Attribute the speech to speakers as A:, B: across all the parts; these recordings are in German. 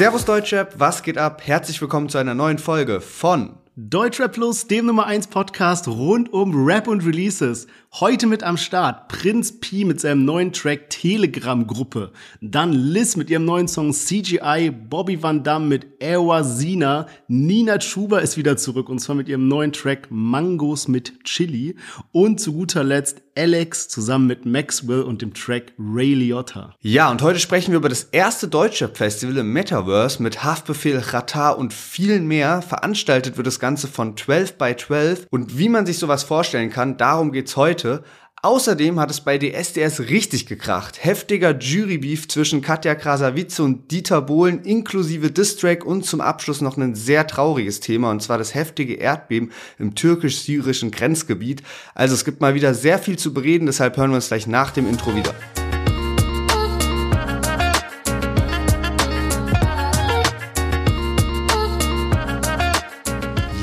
A: Servus Deutschrap, was geht ab? Herzlich willkommen zu einer neuen Folge von
B: Deutschrap Plus, dem Nummer 1 Podcast rund um Rap und Releases. Heute mit am Start Prinz P mit seinem neuen Track Telegram Gruppe. Dann Liz mit ihrem neuen Song CGI, Bobby Van Damme mit Erwa Sina, Nina Chuba ist wieder zurück und zwar mit ihrem neuen Track Mangos mit Chili und zu guter Letzt Alex zusammen mit Maxwell und dem Track Ray Liotta.
A: Ja, und heute sprechen wir über das erste Deutschrap Festival im Metaverse mit Haftbefehl, Ratar und vielen mehr. Veranstaltet wird das Ganze von 12 by 12 und wie man sich sowas vorstellen kann, darum geht's heute. Außerdem hat es bei DSDS richtig gekracht. Heftiger Jurybeef zwischen Katja Krasavice und Dieter Bohlen inklusive Distrack und zum Abschluss noch ein sehr trauriges Thema und zwar das heftige Erdbeben im türkisch-syrischen Grenzgebiet. Also es gibt mal wieder sehr viel zu bereden, deshalb hören wir uns gleich nach dem Intro wieder.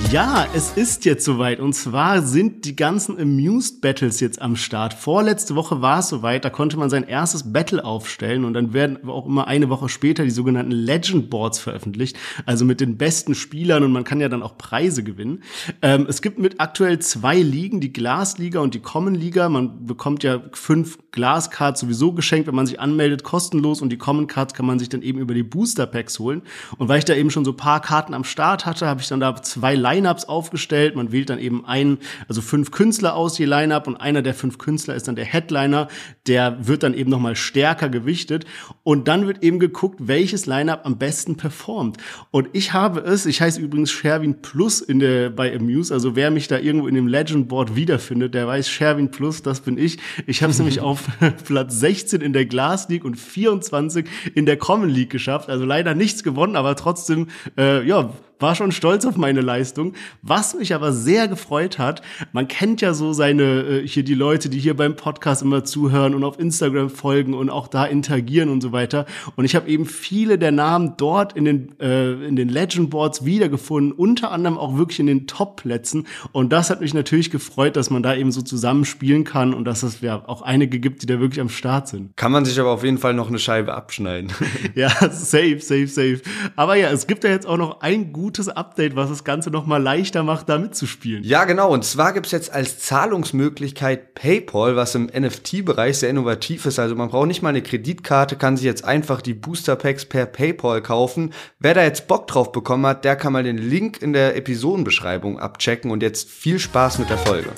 B: Ja, es ist jetzt soweit. Und zwar sind die ganzen Amused Battles jetzt am Start. Vorletzte Woche war es soweit, da konnte man sein erstes Battle aufstellen und dann werden auch immer eine Woche später die sogenannten Legend Boards veröffentlicht. Also mit den besten Spielern und man kann ja dann auch Preise gewinnen. Ähm, es gibt mit aktuell zwei Ligen, die Glasliga und die Common Liga. Man bekommt ja fünf Glascards sowieso geschenkt, wenn man sich anmeldet, kostenlos und die Common Cards kann man sich dann eben über die Booster Packs holen. Und weil ich da eben schon so paar Karten am Start hatte, habe ich dann da zwei Live Lineups aufgestellt. Man wählt dann eben einen, also fünf Künstler aus je Lineup und einer der fünf Künstler ist dann der Headliner. Der wird dann eben nochmal stärker gewichtet und dann wird eben geguckt, welches Lineup am besten performt. Und ich habe es, ich heiße übrigens Sherwin Plus in der, bei Amuse, also wer mich da irgendwo in dem Legend Board wiederfindet, der weiß Sherwin Plus, das bin ich. Ich habe es nämlich auf Platz 16 in der Glass League und 24 in der Common League geschafft. Also leider nichts gewonnen, aber trotzdem, äh, ja, war schon stolz auf meine Leistung. Was mich aber sehr gefreut hat, man kennt ja so seine, äh, hier die Leute, die hier beim Podcast immer zuhören und auf Instagram folgen und auch da interagieren und so weiter. Und ich habe eben viele der Namen dort in den, äh, in den Legend Boards wiedergefunden, unter anderem auch wirklich in den Top-Plätzen. Und das hat mich natürlich gefreut, dass man da eben so zusammenspielen kann und dass es ja auch einige gibt, die da wirklich am Start sind.
A: Kann man sich aber auf jeden Fall noch eine Scheibe abschneiden.
B: ja, safe, safe, safe. Aber ja, es gibt ja jetzt auch noch ein gutes gutes Update, was das Ganze noch mal leichter macht, da mitzuspielen.
A: Ja, genau. Und zwar gibt es jetzt als Zahlungsmöglichkeit PayPal, was im NFT-Bereich sehr innovativ ist. Also man braucht nicht mal eine Kreditkarte, kann sich jetzt einfach die Booster Packs per PayPal kaufen. Wer da jetzt Bock drauf bekommen hat, der kann mal den Link in der Episodenbeschreibung abchecken. Und jetzt viel Spaß mit der Folge.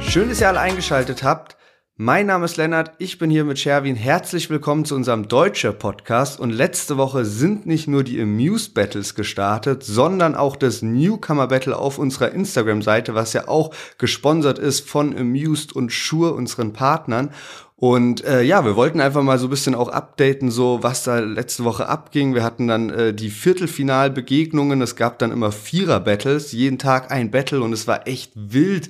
A: Schön, dass ihr alle eingeschaltet habt. Mein Name ist Lennart, ich bin hier mit Sherwin. Herzlich willkommen zu unserem Deutscher Podcast. Und letzte Woche sind nicht nur die Amuse Battles gestartet, sondern auch das Newcomer Battle auf unserer Instagram-Seite, was ja auch gesponsert ist von Amused und Shure, unseren Partnern. Und äh, ja, wir wollten einfach mal so ein bisschen auch updaten, so was da letzte Woche abging. Wir hatten dann äh, die Viertelfinalbegegnungen. Es gab dann immer Vierer-Battles, jeden Tag ein Battle und es war echt wild,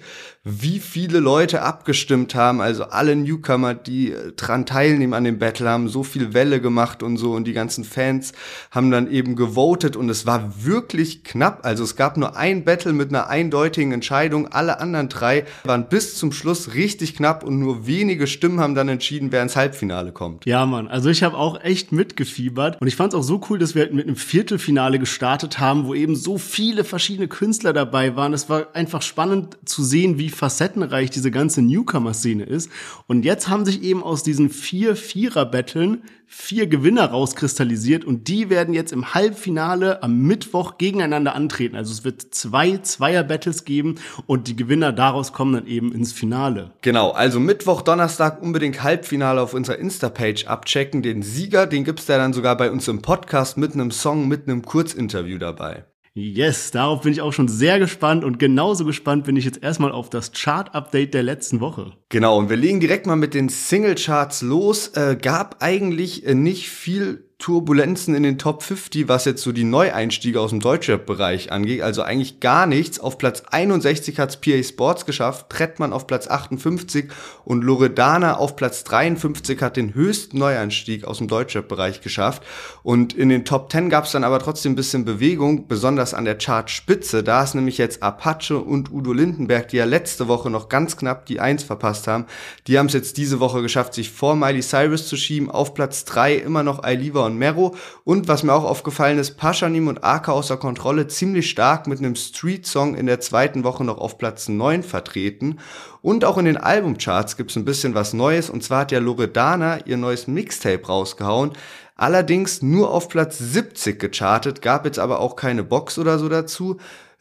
A: wie viele Leute abgestimmt haben. Also alle Newcomer, die äh, dran teilnehmen an dem Battle, haben so viel Welle gemacht und so. Und die ganzen Fans haben dann eben gewotet und es war wirklich knapp. Also es gab nur ein Battle mit einer eindeutigen Entscheidung. Alle anderen drei waren bis zum Schluss richtig knapp und nur wenige Stimmen haben dann entschieden, wer ins Halbfinale kommt.
B: Ja, Mann. Also ich habe auch echt mitgefiebert und ich fand es auch so cool, dass wir halt mit einem Viertelfinale gestartet haben, wo eben so viele verschiedene Künstler dabei waren. Es war einfach spannend zu sehen, wie facettenreich diese ganze Newcomer-Szene ist. Und jetzt haben sich eben aus diesen vier Vierer-Betteln vier Gewinner rauskristallisiert und die werden jetzt im Halbfinale am Mittwoch gegeneinander antreten. Also es wird zwei Zweier-Battles geben und die Gewinner daraus kommen dann eben ins Finale.
A: Genau, also Mittwoch, Donnerstag unbedingt Halbfinale auf unserer Insta-Page abchecken. Den Sieger, den gibt's da dann sogar bei uns im Podcast mit einem Song, mit einem Kurzinterview dabei.
B: Yes, darauf bin ich auch schon sehr gespannt und genauso gespannt bin ich jetzt erstmal auf das Chart-Update der letzten Woche.
A: Genau, und wir legen direkt mal mit den Single-Charts los. Äh, gab eigentlich äh, nicht viel Turbulenzen in den Top 50, was jetzt so die Neueinstiege aus dem Deutschrap-Bereich angeht. Also eigentlich gar nichts. Auf Platz 61 hat's PA Sports geschafft, Trettmann auf Platz 58 und Loredana auf Platz 53 hat den höchsten Neueinstieg aus dem Deutschrap-Bereich geschafft. Und in den Top 10 gab's dann aber trotzdem ein bisschen Bewegung, besonders an der Chartspitze. Da ist nämlich jetzt Apache und Udo Lindenberg, die ja letzte Woche noch ganz knapp die 1 verpasst haben. Die haben es jetzt diese Woche geschafft, sich vor Miley Cyrus zu schieben. Auf Platz 3 immer noch Ailiva und Mero. Und was mir auch aufgefallen ist, Paschanim und Aka außer Kontrolle ziemlich stark mit einem Street-Song in der zweiten Woche noch auf Platz 9 vertreten. Und auch in den Albumcharts gibt's ein bisschen was Neues. Und zwar hat ja Loredana ihr neues Mixtape rausgehauen. Allerdings nur auf Platz 70 gechartet, gab jetzt aber auch keine Box oder so dazu.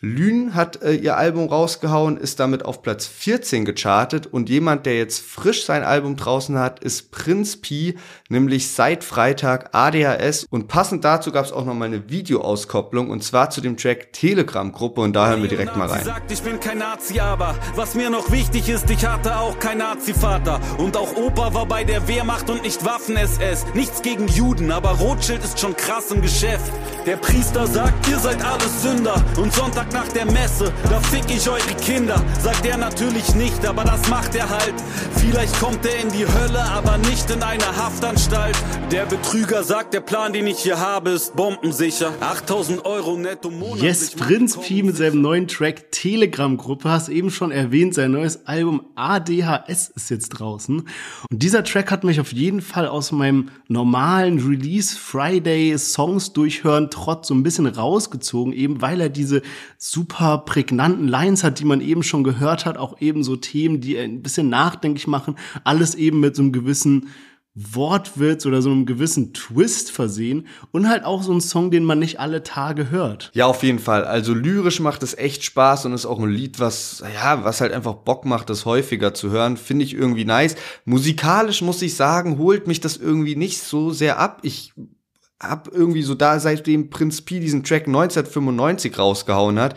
A: Lün hat äh, ihr Album rausgehauen, ist damit auf Platz 14 gechartet und jemand, der jetzt frisch sein Album draußen hat, ist Prinz Pi, nämlich seit Freitag ADHS und passend dazu gab es auch noch mal eine Videoauskopplung und zwar zu dem Track Telegram Gruppe und da hören wir direkt mal rein.
C: Sagt, ich bin kein Nazi, aber was mir noch wichtig ist, ich hatte auch kein Nazi-Vater und auch Opa war bei der Wehrmacht und nicht Waffen-SS. Nichts gegen Juden, aber Rothschild ist schon krass im Geschäft. Der Priester sagt, ihr seid alles Sünder und Sonntag nach der Messe, da fick ich eure Kinder. Sagt er natürlich nicht, aber das macht er halt. Vielleicht kommt er in die Hölle, aber nicht in eine Haftanstalt. Der Betrüger sagt, der Plan, den ich hier habe, ist bombensicher. 8000 Euro netto monatlich.
B: Yes, Prinz Pi mit seinem neuen Track Telegram-Gruppe, hast eben schon erwähnt, sein neues Album ADHS ist jetzt draußen. Und dieser Track hat mich auf jeden Fall aus meinem normalen Release Friday Songs durchhören trotz so ein bisschen rausgezogen, eben weil er diese super prägnanten Lines hat, die man eben schon gehört hat, auch eben so Themen, die ein bisschen nachdenklich machen, alles eben mit so einem gewissen Wortwitz oder so einem gewissen Twist versehen und halt auch so ein Song, den man nicht alle Tage hört.
A: Ja, auf jeden Fall. Also lyrisch macht es echt Spaß und ist auch ein Lied, was ja, was halt einfach Bock macht, das häufiger zu hören, finde ich irgendwie nice. Musikalisch muss ich sagen, holt mich das irgendwie nicht so sehr ab. Ich hab irgendwie so da, seitdem Prinz Pi diesen Track 1995 rausgehauen hat,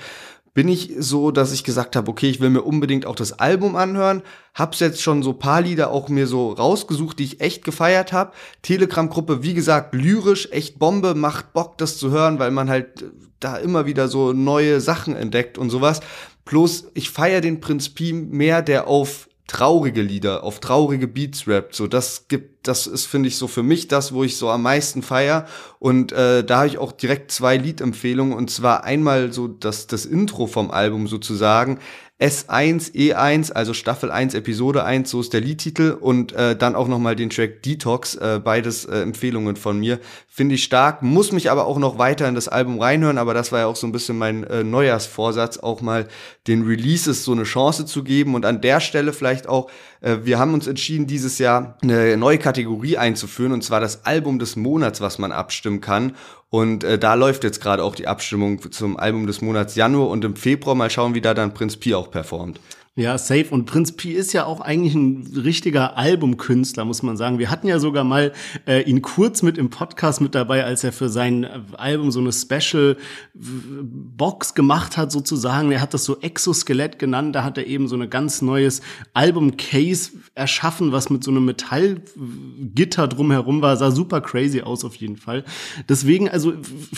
A: bin ich so, dass ich gesagt habe, okay, ich will mir unbedingt auch das Album anhören. Hab's jetzt schon so paar Lieder auch mir so rausgesucht, die ich echt gefeiert habe. Telegram-Gruppe, wie gesagt, lyrisch, echt Bombe, macht Bock, das zu hören, weil man halt da immer wieder so neue Sachen entdeckt und sowas. Bloß, ich feiere den Prinz Pi mehr, der auf traurige Lieder, auf traurige Beats rappt. So, das gibt, das ist, finde ich, so für mich das, wo ich so am meisten feier. Und äh, da habe ich auch direkt zwei Liedempfehlungen. Und zwar einmal so das, das Intro vom Album sozusagen. S1, E1, also Staffel 1, Episode 1, so ist der Liedtitel und äh, dann auch nochmal den Track Detox, äh, beides äh, Empfehlungen von mir. Finde ich stark, muss mich aber auch noch weiter in das Album reinhören, aber das war ja auch so ein bisschen mein äh, Neujahrsvorsatz, auch mal den Releases so eine Chance zu geben. Und an der Stelle vielleicht auch, äh, wir haben uns entschieden, dieses Jahr eine neue Kategorie einzuführen und zwar das Album des Monats, was man abstimmen kann und äh, da läuft jetzt gerade auch die Abstimmung zum Album des Monats Januar und im Februar mal schauen, wie da dann Prinz Pi auch performt.
B: Ja, safe. Und Prinz Pi ist ja auch eigentlich ein richtiger Albumkünstler, muss man sagen. Wir hatten ja sogar mal äh, ihn kurz mit im Podcast mit dabei, als er für sein Album so eine Special Box gemacht hat, sozusagen. Er hat das so Exoskelett genannt. Da hat er eben so eine ganz neues Album-Case erschaffen, was mit so einem Metallgitter drumherum war. Sah super crazy aus auf jeden Fall. Deswegen, also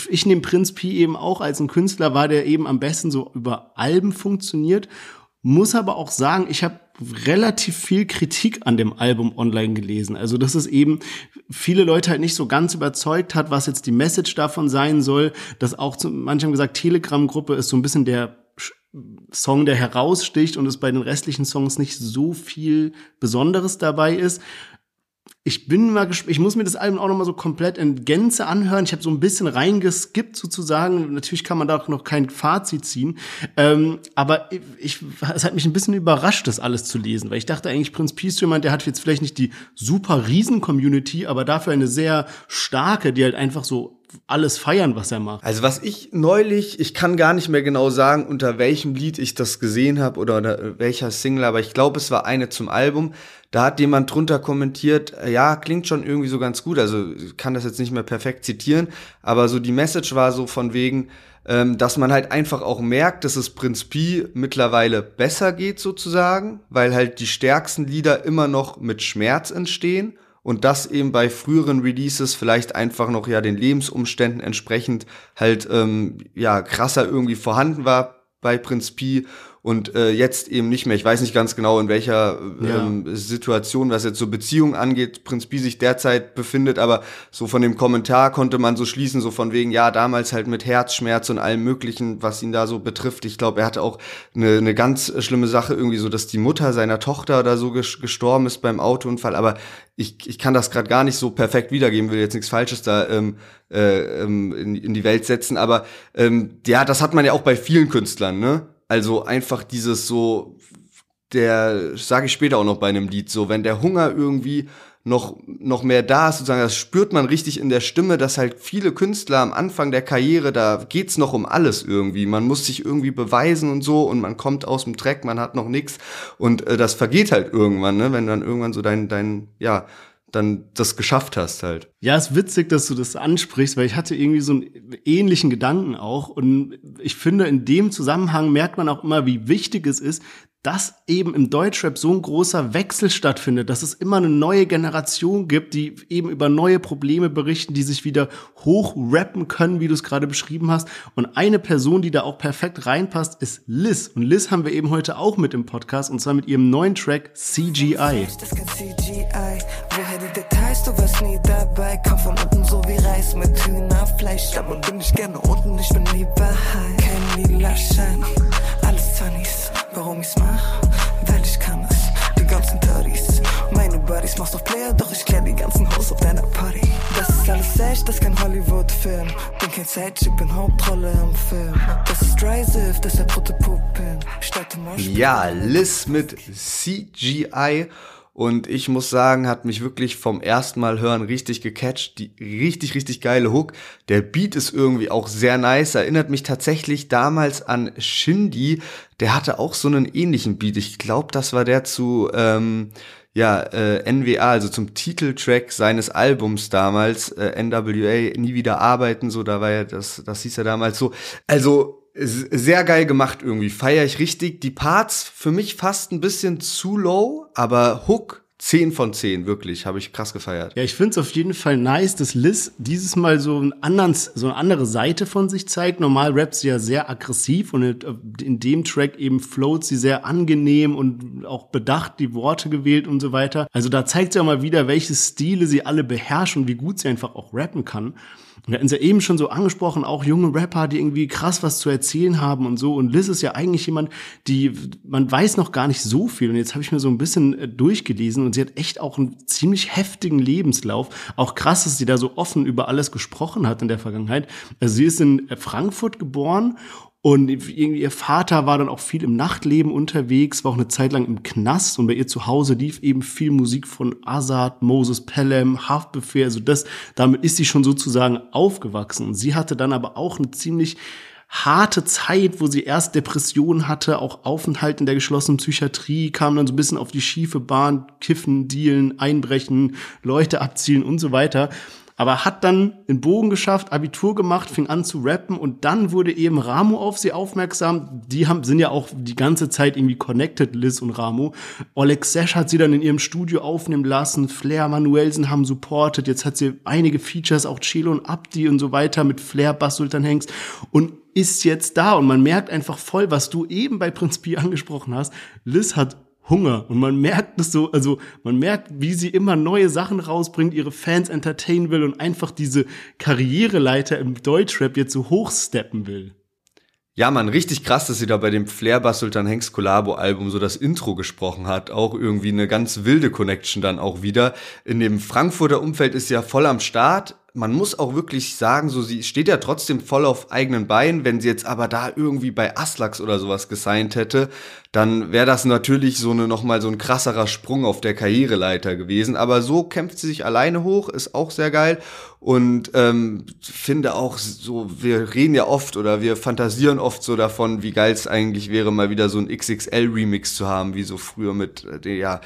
B: ich nehme Prinz Pi eben auch als ein Künstler war, der eben am besten so über Alben funktioniert. Muss aber auch sagen, ich habe relativ viel Kritik an dem Album online gelesen. Also, dass es eben viele Leute halt nicht so ganz überzeugt hat, was jetzt die Message davon sein soll. Dass auch, zu, manche haben gesagt, Telegram-Gruppe ist so ein bisschen der Song, der heraussticht und es bei den restlichen Songs nicht so viel Besonderes dabei ist ich bin mal ich muss mir das Album auch noch mal so komplett in Gänze anhören. Ich habe so ein bisschen reingeskippt sozusagen. Natürlich kann man da auch noch kein Fazit ziehen. Ähm, aber ich, es hat mich ein bisschen überrascht, das alles zu lesen, weil ich dachte eigentlich, Prinz Peace jemand, der hat jetzt vielleicht nicht die super Riesen-Community, aber dafür eine sehr starke, die halt einfach so alles feiern, was er macht.
A: Also was ich neulich, ich kann gar nicht mehr genau sagen, unter welchem Lied ich das gesehen habe oder unter welcher Single, aber ich glaube, es war eine zum Album. Da hat jemand drunter kommentiert, ja, klingt schon irgendwie so ganz gut. Also kann das jetzt nicht mehr perfekt zitieren, aber so die Message war so von wegen, ähm, dass man halt einfach auch merkt, dass es Prinz Pi mittlerweile besser geht sozusagen, weil halt die stärksten Lieder immer noch mit Schmerz entstehen und das eben bei früheren Releases vielleicht einfach noch ja den Lebensumständen entsprechend halt ähm, ja krasser irgendwie vorhanden war bei Prinz Pi und äh, jetzt eben nicht mehr. Ich weiß nicht ganz genau, in welcher ähm, ja. Situation, was jetzt so Beziehungen angeht, Prinz Pi sich derzeit befindet, aber so von dem Kommentar konnte man so schließen, so von wegen, ja, damals halt mit Herzschmerz und allem möglichen, was ihn da so betrifft. Ich glaube, er hatte auch eine, eine ganz schlimme Sache irgendwie so, dass die Mutter seiner Tochter da so gestorben ist beim Autounfall, aber ich, ich kann das gerade gar nicht so perfekt wiedergeben, will jetzt nichts Falsches da ähm, äh, ähm, in, in die Welt setzen, aber ähm, ja, das hat man ja auch bei vielen Künstlern, ne? Also einfach dieses so, der, sage ich später auch noch bei einem Lied, so, wenn der Hunger irgendwie noch, noch mehr da ist, sozusagen, das spürt man richtig in der Stimme, dass halt viele Künstler am Anfang der Karriere, da geht's noch um alles irgendwie. Man muss sich irgendwie beweisen und so und man kommt aus dem Track, man hat noch nix und äh, das vergeht halt irgendwann, ne, wenn dann irgendwann so dein, dein, ja, dann das geschafft hast halt.
B: Ja, ist witzig, dass du das ansprichst, weil ich hatte irgendwie so einen ähnlichen Gedanken auch und ich finde, in dem Zusammenhang merkt man auch immer, wie wichtig es ist, dass eben im Deutschrap so ein großer Wechsel stattfindet, dass es immer eine neue Generation gibt, die eben über neue Probleme berichten, die sich wieder hochrappen können, wie du es gerade beschrieben hast. Und eine Person, die da auch perfekt reinpasst, ist Liz. Und Liz haben wir eben heute auch mit im Podcast, und zwar mit ihrem neuen Track CGI. Details, du warst nie dabei. Komm von unten so wie Reis mit Hühnerfleisch. Aber bin ich gerne unten, ich bin lieber high. Kein lila Schein, alles Sunnies. Warum ich's mach? Weil ich kann es. Die ganzen Toddies, meine Buddies. Machst auf Player, doch ich klär die ganzen Haus auf deiner Party. Das ist alles echt, das ist kein Hollywood-Film. Bin kein Sidechip, bin Hauptrolle im Film. Das ist Dry Sift, das ist der Prototypen.
A: Ja, Liz mit CGI und ich muss sagen, hat mich wirklich vom ersten Mal hören richtig gecatcht. Die richtig, richtig geile Hook. Der Beat ist irgendwie auch sehr nice. Erinnert mich tatsächlich damals an Shindy. Der hatte auch so einen ähnlichen Beat. Ich glaube, das war der zu, ähm, ja, äh, NWA, also zum Titeltrack seines Albums damals, äh, NWA, Nie wieder arbeiten, so, da war ja das, das hieß ja damals so. Also, sehr geil gemacht irgendwie, feiere ich richtig. Die Parts für mich fast ein bisschen zu low, aber Hook 10 von 10, wirklich, habe ich krass gefeiert.
B: Ja, ich finde es auf jeden Fall nice, dass Liz dieses Mal so, einen anderen, so eine andere Seite von sich zeigt. Normal rappt sie ja sehr aggressiv und in dem Track eben float sie sehr angenehm und auch bedacht die Worte gewählt und so weiter. Also da zeigt sie auch mal wieder, welche Stile sie alle beherrscht und wie gut sie einfach auch rappen kann. Wir hatten es ja eben schon so angesprochen, auch junge Rapper, die irgendwie krass was zu erzählen haben und so. Und Liz ist ja eigentlich jemand, die, man weiß noch gar nicht so viel. Und jetzt habe ich mir so ein bisschen äh, durchgelesen und sie hat echt auch einen ziemlich heftigen Lebenslauf. Auch krass, dass sie da so offen über alles gesprochen hat in der Vergangenheit. Also sie ist in Frankfurt geboren und irgendwie ihr Vater war dann auch viel im Nachtleben unterwegs, war auch eine Zeit lang im Knast und bei ihr zu Hause lief eben viel Musik von Azad, Moses Pelham, Haftbefehl. Also das, damit ist sie schon sozusagen aufgewachsen. Und sie hatte dann aber auch eine ziemlich harte Zeit, wo sie erst Depressionen hatte, auch Aufenthalt in der geschlossenen Psychiatrie, kam dann so ein bisschen auf die schiefe Bahn, kiffen, dealen, einbrechen, Leute abzielen und so weiter aber hat dann den Bogen geschafft, Abitur gemacht, fing an zu rappen und dann wurde eben Ramo auf sie aufmerksam. Die haben, sind ja auch die ganze Zeit irgendwie connected, Liz und Ramo. Oleg Sesh hat sie dann in ihrem Studio aufnehmen lassen, Flair Manuelsen haben supportet, jetzt hat sie einige Features, auch Chelo und Abdi und so weiter mit Flair, Bass Sultan Hengst und ist jetzt da und man merkt einfach voll, was du eben bei Prinz Pi angesprochen hast. Liz hat Hunger. Und man merkt es so, also man merkt, wie sie immer neue Sachen rausbringt, ihre Fans entertainen will und einfach diese Karriereleiter im Deutschrap jetzt so hochsteppen will.
A: Ja, man, richtig krass, dass sie da bei dem Flair Sultan Hanks Collabo Album so das Intro gesprochen hat. Auch irgendwie eine ganz wilde Connection dann auch wieder. In dem Frankfurter Umfeld ist sie ja voll am Start man muss auch wirklich sagen, so sie steht ja trotzdem voll auf eigenen Beinen. Wenn sie jetzt aber da irgendwie bei Aslax oder sowas gesigned hätte, dann wäre das natürlich so eine nochmal so ein krasserer Sprung auf der Karriereleiter gewesen. Aber so kämpft sie sich alleine hoch, ist auch sehr geil. Und ähm, finde auch so, wir reden ja oft oder wir fantasieren oft so davon, wie geil es eigentlich wäre, mal wieder so ein XXL-Remix zu haben, wie so früher mit, äh, ja,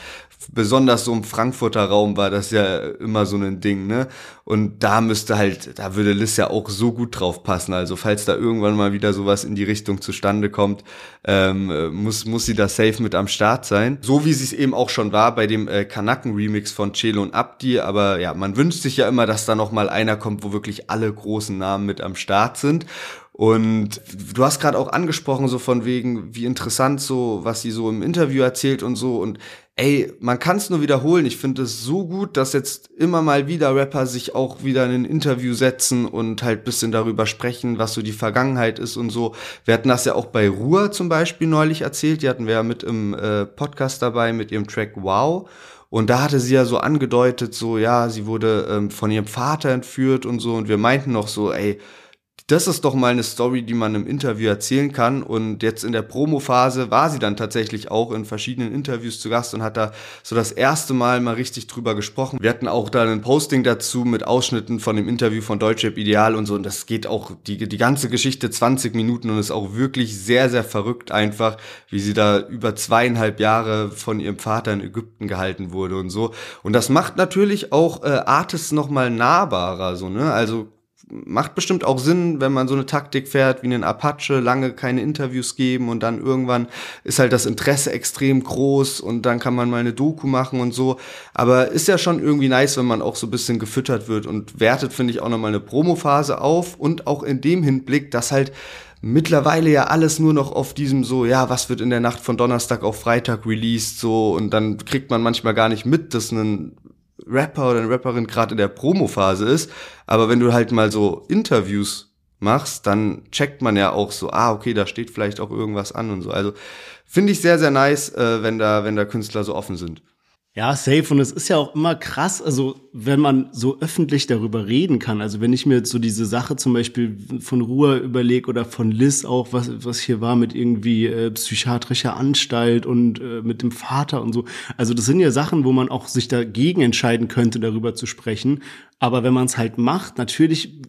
A: besonders so im Frankfurter Raum war das ja immer so ein Ding, ne? Und da müsste halt, da würde Liz ja auch so gut drauf passen. Also falls da irgendwann mal wieder sowas in die Richtung zustande kommt, ähm, muss, muss sie da safe mit am Start sein. So wie sie es eben auch schon war bei dem äh, Kanaken-Remix von Chelo und Abdi. Aber ja, man wünscht sich ja immer, dass da noch mal einer kommt, wo wirklich alle großen Namen mit am Start sind. Und du hast gerade auch angesprochen, so von wegen, wie interessant so, was sie so im Interview erzählt und so. Und ey, man kann es nur wiederholen. Ich finde es so gut, dass jetzt immer mal wieder Rapper sich auch wieder in ein Interview setzen und halt bisschen darüber sprechen, was so die Vergangenheit ist und so. Wir hatten das ja auch bei Ruhr zum Beispiel neulich erzählt. Die hatten wir ja mit im äh, Podcast dabei mit ihrem Track Wow. Und da hatte sie ja so angedeutet, so ja, sie wurde ähm, von ihrem Vater entführt und so. Und wir meinten noch so, ey, das ist doch mal eine Story, die man im Interview erzählen kann. Und jetzt in der Promo-Phase war sie dann tatsächlich auch in verschiedenen Interviews zu Gast und hat da so das erste Mal mal richtig drüber gesprochen. Wir hatten auch da ein Posting dazu mit Ausschnitten von dem Interview von Deutschrap Ideal und so. Und das geht auch die, die ganze Geschichte 20 Minuten und ist auch wirklich sehr, sehr verrückt einfach, wie sie da über zweieinhalb Jahre von ihrem Vater in Ägypten gehalten wurde und so. Und das macht natürlich auch äh, Artists nochmal nahbarer, so, ne? Also macht bestimmt auch Sinn, wenn man so eine Taktik fährt wie einen Apache, lange keine Interviews geben und dann irgendwann ist halt das Interesse extrem groß und dann kann man mal eine Doku machen und so. Aber ist ja schon irgendwie nice, wenn man auch so ein bisschen gefüttert wird und wertet, finde ich, auch nochmal eine Promophase auf und auch in dem Hinblick, dass halt mittlerweile ja alles nur noch auf diesem so, ja, was wird in der Nacht von Donnerstag auf Freitag released, so, und dann kriegt man manchmal gar nicht mit, dass ein Rapper oder eine Rapperin gerade in der Promophase ist. Aber wenn du halt mal so Interviews machst, dann checkt man ja auch so, ah, okay, da steht vielleicht auch irgendwas an und so. Also finde ich sehr, sehr nice, äh, wenn da, wenn da Künstler so offen sind.
B: Ja, safe. Und es ist ja auch immer krass, also wenn man so öffentlich darüber reden kann. Also wenn ich mir jetzt so diese Sache zum Beispiel von Ruhr überlege oder von Liz auch, was, was hier war mit irgendwie äh, psychiatrischer Anstalt und äh, mit dem Vater und so. Also das sind ja Sachen, wo man auch sich dagegen entscheiden könnte, darüber zu sprechen. Aber wenn man es halt macht, natürlich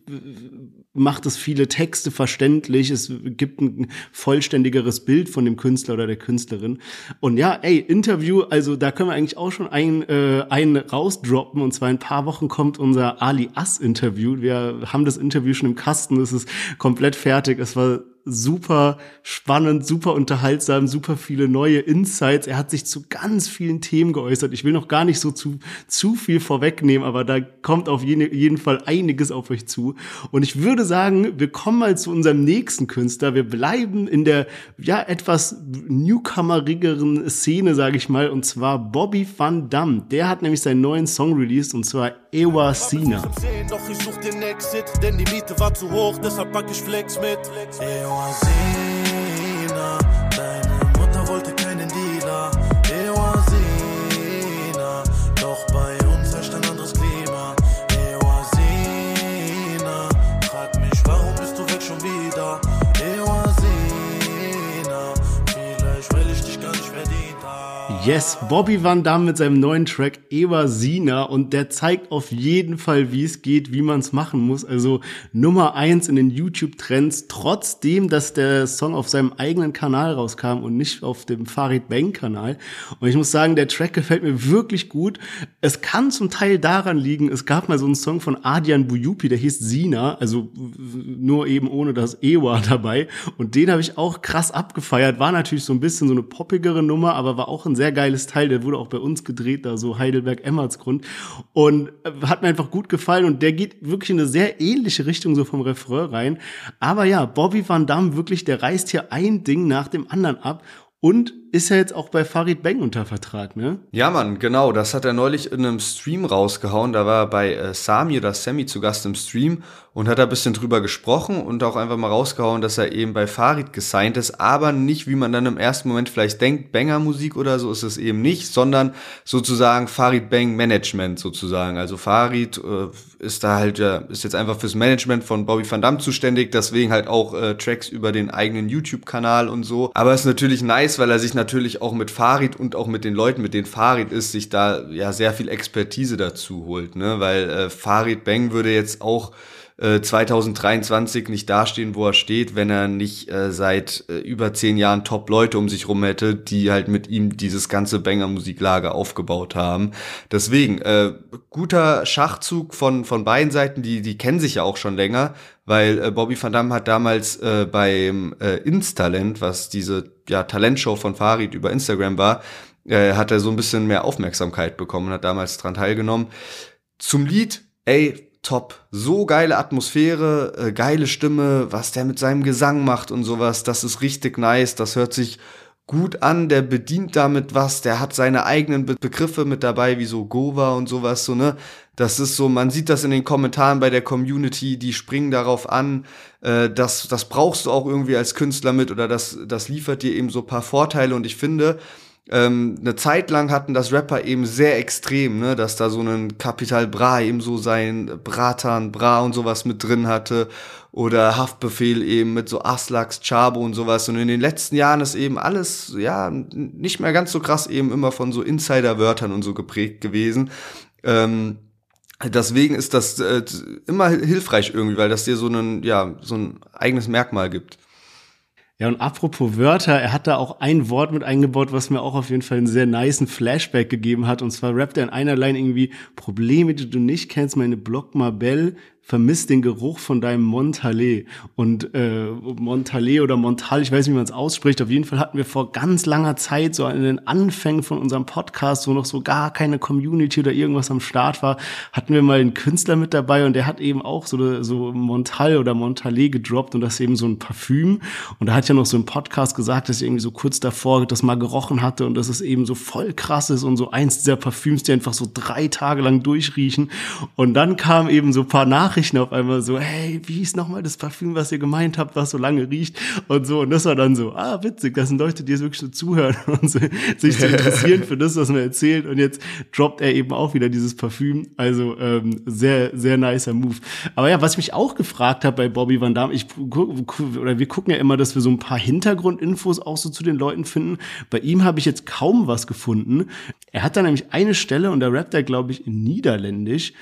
B: macht es viele Texte verständlich, es gibt ein vollständigeres Bild von dem Künstler oder der Künstlerin. Und ja, ey, Interview, also da können wir eigentlich auch schon ein, äh, ein rausdroppen. Und zwar in ein paar Wochen kommt unser Ali Ass Interview. Wir haben das Interview schon im Kasten, es ist komplett fertig. Es war super spannend, super unterhaltsam, super viele neue Insights. Er hat sich zu ganz vielen Themen geäußert. Ich will noch gar nicht so zu, zu viel vorwegnehmen, aber da kommt auf jeden, jeden Fall einiges auf euch zu. Und ich würde sagen, wir kommen mal zu unserem nächsten Künstler. Wir bleiben in der, ja, etwas newcomerigeren Szene, sage ich mal, und zwar Bobby Van Damme. Der hat nämlich seinen neuen Song released und zwar Ewa Sina. Doch ich such den Exit, denn die Miete war zu hoch, deshalb pack ich Flex mit. Ewa Ewasina, deine Yes, Bobby Van Damme mit seinem neuen Track Ewasina und der zeigt auf jeden Fall, wie es geht, wie man es machen muss. Also Nummer eins in den YouTube-Trends, trotzdem, dass der Song auf seinem eigenen Kanal rauskam und nicht auf dem Farid Bang-Kanal. Und ich muss sagen, der Track gefällt mir wirklich gut. Es kann zum Teil daran liegen, es gab mal so einen Song von Adian Buyupi, der hieß Sina, also nur eben ohne das Ewa dabei. Und den habe ich auch krass abgefeiert. War natürlich so ein bisschen so eine poppigere Nummer, aber war auch ein sehr geiles Teil. Der wurde auch bei uns gedreht, da so Heidelberg-Emmertsgrund. Und äh, hat mir einfach gut gefallen. Und der geht wirklich in eine sehr ähnliche Richtung so vom Refrain rein. Aber ja, Bobby Van Damme wirklich, der reißt hier ein Ding nach dem anderen ab. Und ist ja jetzt auch bei Farid Bang unter Vertrag, ne?
A: Ja, Mann, genau. Das hat er neulich in einem Stream rausgehauen. Da war er bei äh, Sami oder Sammy zu Gast im Stream und hat da ein bisschen drüber gesprochen und auch einfach mal rausgehauen, dass er eben bei Farid gesigned ist, aber nicht, wie man dann im ersten Moment vielleicht denkt, Banger-Musik oder so ist es eben nicht, sondern sozusagen Farid Bang Management sozusagen. Also Farid äh, ist da halt ja, ist jetzt einfach fürs Management von Bobby Van Damme zuständig, deswegen halt auch äh, Tracks über den eigenen YouTube-Kanal und so. Aber ist natürlich nice, weil er sich natürlich auch mit Farid und auch mit den Leuten, mit denen Farid ist, sich da ja sehr viel Expertise dazu holt, ne? Weil äh, Farid Bang würde jetzt auch äh, 2023 nicht dastehen, wo er steht, wenn er nicht äh, seit äh, über zehn Jahren Top-Leute um sich rum hätte, die halt mit ihm dieses ganze Banger-Musiklager aufgebaut haben. Deswegen, äh, guter Schachzug von, von beiden Seiten, die, die kennen sich ja auch schon länger, weil äh, Bobby Van Damme hat damals äh, beim äh, Instalent, was diese ja, Talentshow von Farid über Instagram war, äh, hat er so ein bisschen mehr Aufmerksamkeit bekommen, hat damals dran teilgenommen. Zum Lied, ey, top. So geile Atmosphäre, äh, geile Stimme, was der mit seinem Gesang macht und sowas, das ist richtig nice, das hört sich gut an, der bedient damit was, der hat seine eigenen Be Begriffe mit dabei, wie so Gova und sowas, so, ne? Das ist so, man sieht das in den Kommentaren bei der Community, die springen darauf an, äh, das, das brauchst du auch irgendwie als Künstler mit oder das, das liefert dir eben so paar Vorteile und ich finde, ähm, eine Zeit lang hatten das Rapper eben sehr extrem, ne, dass da so ein Capital Bra eben so sein Bratan, Bra und sowas mit drin hatte oder Haftbefehl eben mit so Aslax, Chabo und sowas und in den letzten Jahren ist eben alles, ja, nicht mehr ganz so krass eben immer von so Insider-Wörtern und so geprägt gewesen. Ähm, deswegen ist das äh, immer hilfreich irgendwie, weil das dir so ein, ja, so ein eigenes Merkmal gibt.
B: Ja, und apropos Wörter, er hat da auch ein Wort mit eingebaut, was mir auch auf jeden Fall einen sehr niceen Flashback gegeben hat. Und zwar rappt er in einer Line irgendwie Probleme, die du nicht kennst, meine Block Marbell, vermisst den Geruch von deinem Montalé. Und äh, Montalé oder Montal, ich weiß nicht, wie man es ausspricht. Auf jeden Fall hatten wir vor ganz langer Zeit, so in den Anfängen von unserem Podcast, wo noch so gar keine Community oder irgendwas am Start war, hatten wir mal einen Künstler mit dabei und der hat eben auch so, so Montal oder Montalé gedroppt und das ist eben so ein Parfüm. Und da hat ja noch so ein Podcast gesagt, dass ich irgendwie so kurz davor das mal gerochen hatte und dass es eben so voll krass ist und so eins dieser Parfüms, die einfach so drei Tage lang durchriechen. Und dann kam eben so paar Nachrichten Nachrichten auf einmal so, hey, wie ist nochmal das Parfüm, was ihr gemeint habt, was so lange riecht und so. Und das war dann so, ah, witzig, das sind Leute, die jetzt wirklich so zuhören und so, sich zu interessieren für das, was man erzählt. Und jetzt droppt er eben auch wieder dieses Parfüm. Also ähm, sehr, sehr nicer Move. Aber ja, was ich mich auch gefragt habe bei Bobby Van Damme, ich oder wir gucken ja immer, dass wir so ein paar Hintergrundinfos auch so zu den Leuten finden. Bei ihm habe ich jetzt kaum was gefunden. Er hat da nämlich eine Stelle und da rappt er, glaube ich, in Niederländisch.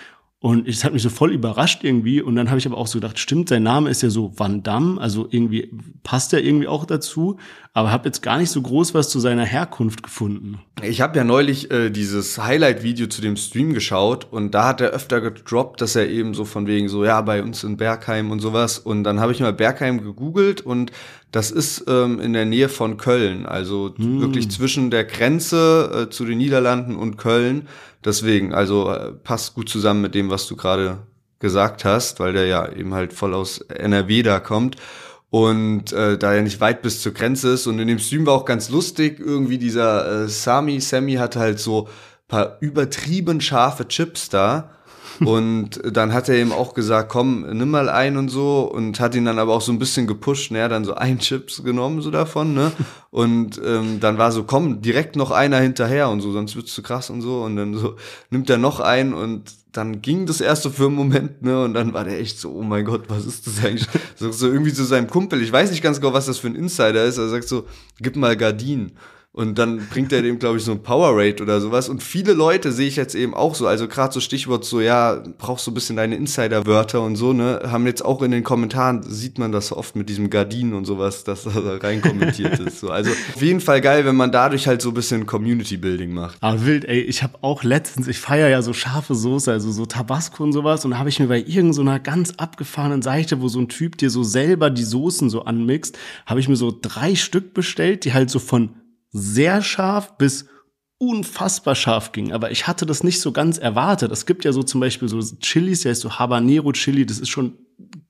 B: Und es hat mich so voll überrascht irgendwie. Und dann habe ich aber auch so gedacht, stimmt, sein Name ist ja so Van Damme, also irgendwie passt er irgendwie auch dazu. Aber habe jetzt gar nicht so groß was zu seiner Herkunft gefunden.
A: Ich habe ja neulich äh, dieses Highlight-Video zu dem Stream geschaut und da hat er öfter gedroppt, dass er eben so von wegen so, ja, bei uns in Bergheim und sowas. Und dann habe ich mal Bergheim gegoogelt und das ist ähm, in der Nähe von Köln, also hm. wirklich zwischen der Grenze äh, zu den Niederlanden und Köln. Deswegen, also äh, passt gut zusammen mit dem, was du gerade gesagt hast, weil der ja eben halt voll aus NRW da kommt und äh, da er nicht weit bis zur Grenze ist. Und in dem Stream war auch ganz lustig, irgendwie dieser äh, Sami, Sammy hatte halt so paar übertrieben scharfe Chips da und dann hat er ihm auch gesagt, komm, nimm mal ein und so und hat ihn dann aber auch so ein bisschen gepusht. Ne? Er hat dann so ein Chips genommen so davon, ne? Und ähm, dann war so, komm, direkt noch einer hinterher und so, sonst wird's zu krass und so. Und dann so nimmt er noch ein und dann ging das erste für einen Moment, ne? Und dann war der echt so, oh mein Gott, was ist das eigentlich? So, so irgendwie zu seinem Kumpel. Ich weiß nicht ganz genau, was das für ein Insider ist. Er sagt so, gib mal Gardinen. Und dann bringt er dem, glaube ich, so ein Power Rate oder sowas. Und viele Leute sehe ich jetzt eben auch so. Also gerade so Stichwort so, ja, brauchst du ein bisschen deine Insider-Wörter und so, ne? Haben jetzt auch in den Kommentaren, sieht man das so oft mit diesem Gardinen und sowas, dass da rein kommentiert ist. So. Also auf jeden Fall geil, wenn man dadurch halt so ein bisschen Community-Building macht.
B: Ah, wild, ey. Ich habe auch letztens, ich feiere ja so scharfe Soße, also so Tabasco und sowas. Und da habe ich mir bei irgendeiner so ganz abgefahrenen Seite, wo so ein Typ dir so selber die Soßen so anmixt, habe ich mir so drei Stück bestellt, die halt so von sehr scharf bis unfassbar scharf ging. Aber ich hatte das nicht so ganz erwartet. Es gibt ja so zum Beispiel so Chilis, der heißt so Habanero Chili, das ist schon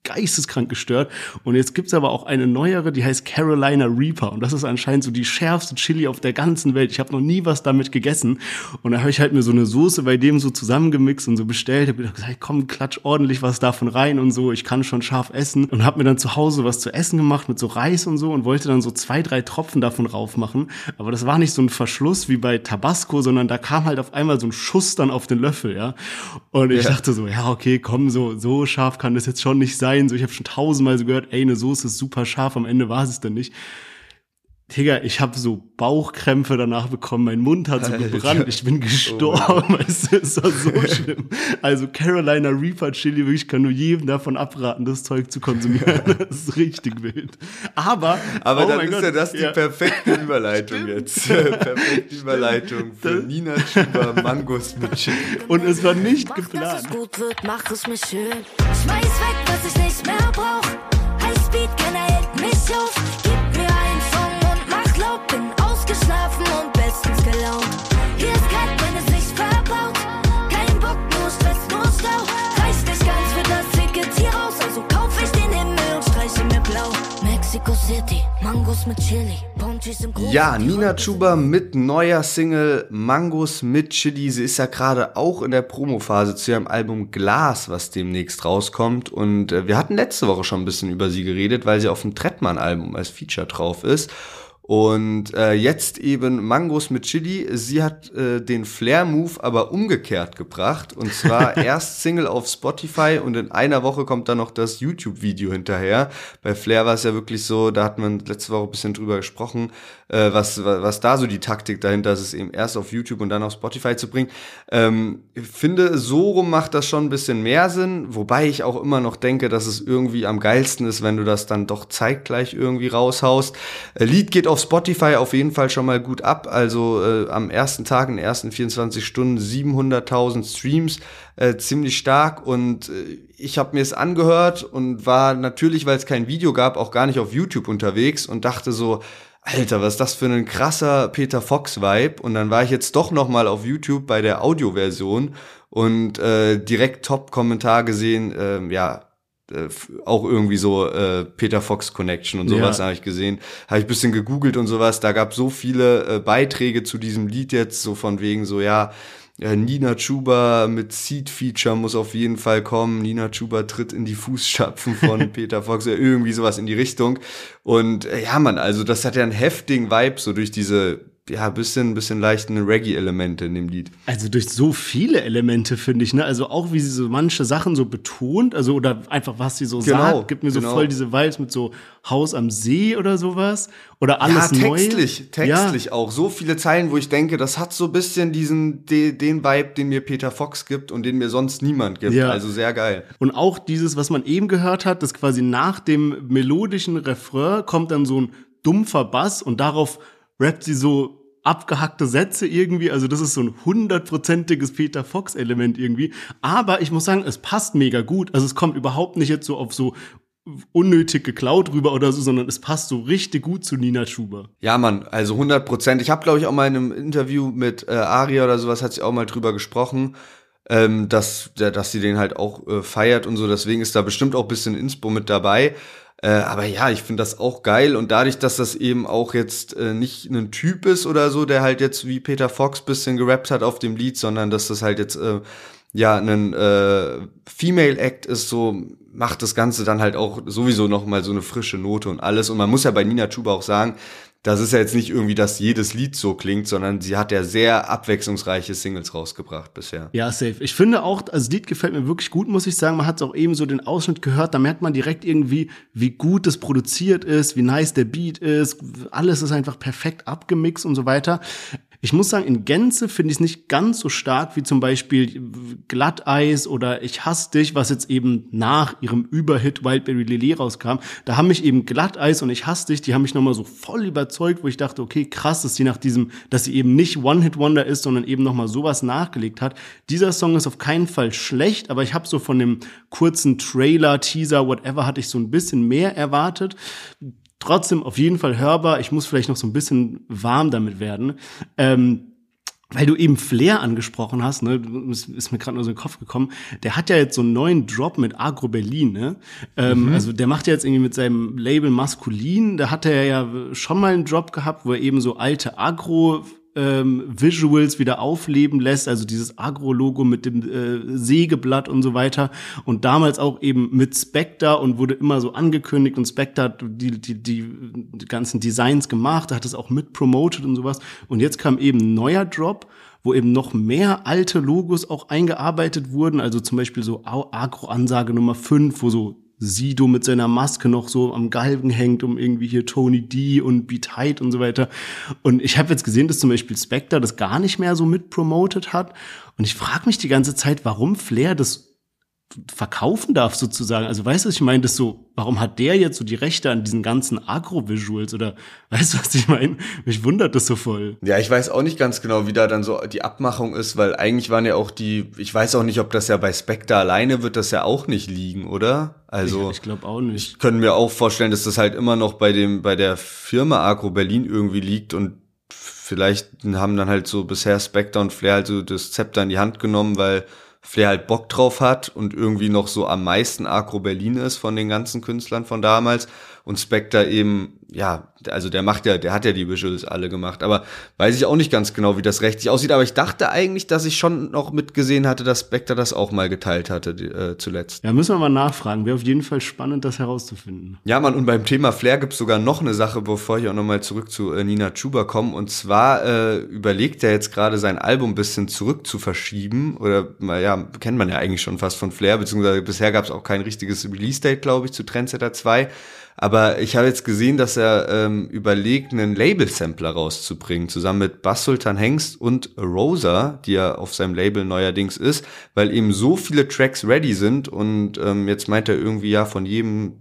B: geisteskrank gestört. Und jetzt gibt's aber auch eine neuere, die heißt Carolina Reaper. Und das ist anscheinend so die schärfste Chili auf der ganzen Welt. Ich habe noch nie was damit gegessen. Und da habe ich halt mir so eine Soße bei dem so zusammengemixt und so bestellt. Hab gesagt, komm, klatsch ordentlich was davon rein und so. Ich kann schon scharf essen. Und habe mir dann zu Hause was zu essen gemacht mit so Reis und so und wollte dann so zwei, drei Tropfen davon rauf machen. Aber das war nicht so ein Verschluss wie bei Tabasco, sondern da kam halt auf einmal so ein Schuss dann auf den Löffel, ja. Und ich ja. dachte so, ja, okay, komm, so, so scharf kann das jetzt schon nicht sein. So, ich habe schon tausendmal so gehört, ey, eine Soße ist super scharf, am Ende war es dann nicht. Digga, ich habe so Bauchkrämpfe danach bekommen, mein Mund hat so gebrannt, ich bin gestorben, oh es ist so schlimm. Also Carolina Reaper Chili, wirklich kann nur jedem davon abraten, das Zeug zu konsumieren. Das ist richtig wild. Aber,
A: aber oh dann ist Gott, ja das die ja. perfekte Überleitung jetzt. perfekte Überleitung für das Nina Schuber Mangos mit Chili.
B: Und es war nicht mach, geplant.
D: Dass es gut wird, mach es mir schön. Schmeiß weg, was ich nicht
A: Ja, Nina Chuba mit neuer Single Mangos mit Chili. Sie ist ja gerade auch in der Promophase zu ihrem Album Glas, was demnächst rauskommt. Und äh, wir hatten letzte Woche schon ein bisschen über sie geredet, weil sie auf dem Trettmann-Album als Feature drauf ist. Und äh, jetzt eben Mangos mit Chili. Sie hat äh, den Flair-Move aber umgekehrt gebracht. Und zwar erst Single auf Spotify und in einer Woche kommt dann noch das YouTube-Video hinterher. Bei Flair war es ja wirklich so, da hat man letzte Woche ein bisschen drüber gesprochen, äh, was, was da so die Taktik dahinter ist, es eben erst auf YouTube und dann auf Spotify zu bringen. Ähm, ich finde, so rum macht das schon ein bisschen mehr Sinn, wobei ich auch immer noch denke, dass es irgendwie am geilsten ist, wenn du das dann doch zeitgleich irgendwie raushaust. Äh, Lied geht auf Spotify auf jeden Fall schon mal gut ab, also äh, am ersten Tag, in den ersten 24 Stunden 700.000 Streams, äh, ziemlich stark und äh, ich habe mir es angehört und war natürlich, weil es kein Video gab, auch gar nicht auf YouTube unterwegs und dachte so, Alter, was ist das für ein krasser Peter Fox-Vibe? Und dann war ich jetzt doch noch mal auf YouTube bei der Audioversion und äh, direkt Top-Kommentar gesehen, äh, ja, äh, auch irgendwie so äh, Peter Fox Connection und sowas ja. habe ich gesehen. Habe ich bisschen gegoogelt und sowas. Da gab so viele äh, Beiträge zu diesem Lied jetzt, so von wegen so, ja, ja, Nina Chuba mit Seed-Feature muss auf jeden Fall kommen. Nina Chuba tritt in die Fußstapfen von Peter Fox, ja, irgendwie sowas in die Richtung. Und äh, ja, man, also das hat ja einen heftigen Vibe, so durch diese ja, bisschen, bisschen leichten Reggae-Elemente in dem Lied.
B: Also durch so viele Elemente, finde ich, ne? Also auch wie sie so manche Sachen so betont, also oder einfach was sie so genau, sagt, gibt mir so genau. voll diese Vibes mit so Haus am See oder sowas. Oder alles
A: ja, textlich, Neue. textlich ja. auch. So viele Zeilen, wo ich denke, das hat so bisschen diesen, de, den Vibe, den mir Peter Fox gibt und den mir sonst niemand gibt. Ja. Also sehr geil.
B: Und auch dieses, was man eben gehört hat, das quasi nach dem melodischen Refrain kommt dann so ein dumpfer Bass und darauf rappt sie so abgehackte Sätze irgendwie. Also das ist so ein hundertprozentiges Peter Fox-Element irgendwie. Aber ich muss sagen, es passt mega gut. Also es kommt überhaupt nicht jetzt so auf so unnötig geklaut rüber oder so, sondern es passt so richtig gut zu Nina Schuber.
A: Ja, Mann, also 100 Prozent. Ich habe, glaube ich, auch mal in einem Interview mit äh, Aria oder sowas, hat sie auch mal drüber gesprochen, ähm, dass, dass sie den halt auch äh, feiert und so. Deswegen ist da bestimmt auch bisschen Inspo mit dabei. Äh, aber ja, ich finde das auch geil und dadurch, dass das eben auch jetzt äh, nicht ein Typ ist oder so, der halt jetzt wie Peter Fox bisschen gerappt hat auf dem Lied, sondern dass das halt jetzt äh, ja ein äh, Female Act ist, so macht das Ganze dann halt auch sowieso noch mal so eine frische Note und alles. Und man muss ja bei Nina Chuba auch sagen, das ist ja jetzt nicht irgendwie, dass jedes Lied so klingt, sondern sie hat ja sehr abwechslungsreiche Singles rausgebracht bisher.
B: Ja, safe. Ich finde auch, also das Lied gefällt mir wirklich gut, muss ich sagen. Man hat auch eben so den Ausschnitt gehört, da merkt man direkt irgendwie, wie gut es produziert ist, wie nice der Beat ist. Alles ist einfach perfekt abgemixt und so weiter. Ich muss sagen, in Gänze finde ich es nicht ganz so stark wie zum Beispiel Glatteis oder Ich hasse dich, was jetzt eben nach ihrem Überhit Wildberry Lily rauskam. Da haben mich eben Glatteis und Ich hasse dich, die haben mich nochmal so voll überzeugt, wo ich dachte, okay, krass, dass sie nach diesem, dass sie eben nicht One-Hit-Wonder ist, sondern eben nochmal sowas nachgelegt hat. Dieser Song ist auf keinen Fall schlecht, aber ich habe so von dem kurzen Trailer, Teaser, whatever, hatte ich so ein bisschen mehr erwartet trotzdem auf jeden Fall hörbar. Ich muss vielleicht noch so ein bisschen warm damit werden. Ähm, weil du eben Flair angesprochen hast, ne, ist, ist mir gerade nur so in den Kopf gekommen, der hat ja jetzt so einen neuen Drop mit Agro Berlin, ne? Ähm, mhm. Also der macht ja jetzt irgendwie mit seinem Label Maskulin, da hat er ja schon mal einen Drop gehabt, wo er eben so alte Agro ähm, Visuals wieder aufleben lässt, also dieses Agro-Logo mit dem äh, Sägeblatt und so weiter. Und damals auch eben mit Spectre und wurde immer so angekündigt und Spectre hat die, die, die, die ganzen Designs gemacht, hat es auch mit promoted und sowas. Und jetzt kam eben ein neuer Drop wo eben noch mehr alte Logos auch eingearbeitet wurden, also zum Beispiel so Agro-Ansage Nummer 5, wo so Sido mit seiner Maske noch so am Galgen hängt, um irgendwie hier Tony D und Be Tight und so weiter. Und ich habe jetzt gesehen, dass zum Beispiel Spectre das gar nicht mehr so mitpromotet hat. Und ich frage mich die ganze Zeit, warum Flair das verkaufen darf sozusagen. Also weißt du, ich meine, das so, warum hat der jetzt so die Rechte an diesen ganzen Agro-Visuals oder weißt du, was ich meine? Mich wundert das so voll.
A: Ja, ich weiß auch nicht ganz genau, wie da dann so die Abmachung ist, weil eigentlich waren ja auch die, ich weiß auch nicht, ob das ja bei Spectre alleine wird das ja auch nicht liegen, oder? Also
B: ich, ich glaube auch nicht.
A: Ich könnte mir auch vorstellen, dass das halt immer noch bei dem bei der Firma Agro Berlin irgendwie liegt und vielleicht haben dann halt so bisher Spectre und Flair halt so das Zepter in die Hand genommen, weil Flair halt Bock drauf hat und irgendwie noch so am meisten Agro Berlin ist von den ganzen Künstlern von damals und Spectre eben, ja, also der macht ja, der hat ja die Visuals alle gemacht, aber weiß ich auch nicht ganz genau, wie das rechtlich aussieht, aber ich dachte eigentlich, dass ich schon noch mitgesehen hatte, dass Spectre das auch mal geteilt hatte äh, zuletzt.
B: Ja, müssen wir mal nachfragen, wäre auf jeden Fall spannend, das herauszufinden.
A: Ja, man, und beim Thema Flair gibt's sogar noch eine Sache, bevor ich auch nochmal zurück zu äh, Nina Chuba komme, und zwar äh, überlegt er jetzt gerade sein Album ein bisschen zurück zu verschieben, oder, ja, kennt man ja eigentlich schon fast von Flair, beziehungsweise bisher gab's auch kein richtiges Release-Date, glaube ich, zu Trendsetter 2, aber ich habe jetzt gesehen, dass er ähm, überlegt, einen Label-Sampler rauszubringen, zusammen mit Bass Sultan Hengst und Rosa, die ja auf seinem Label neuerdings ist, weil eben so viele Tracks ready sind und ähm, jetzt meint er irgendwie ja von jedem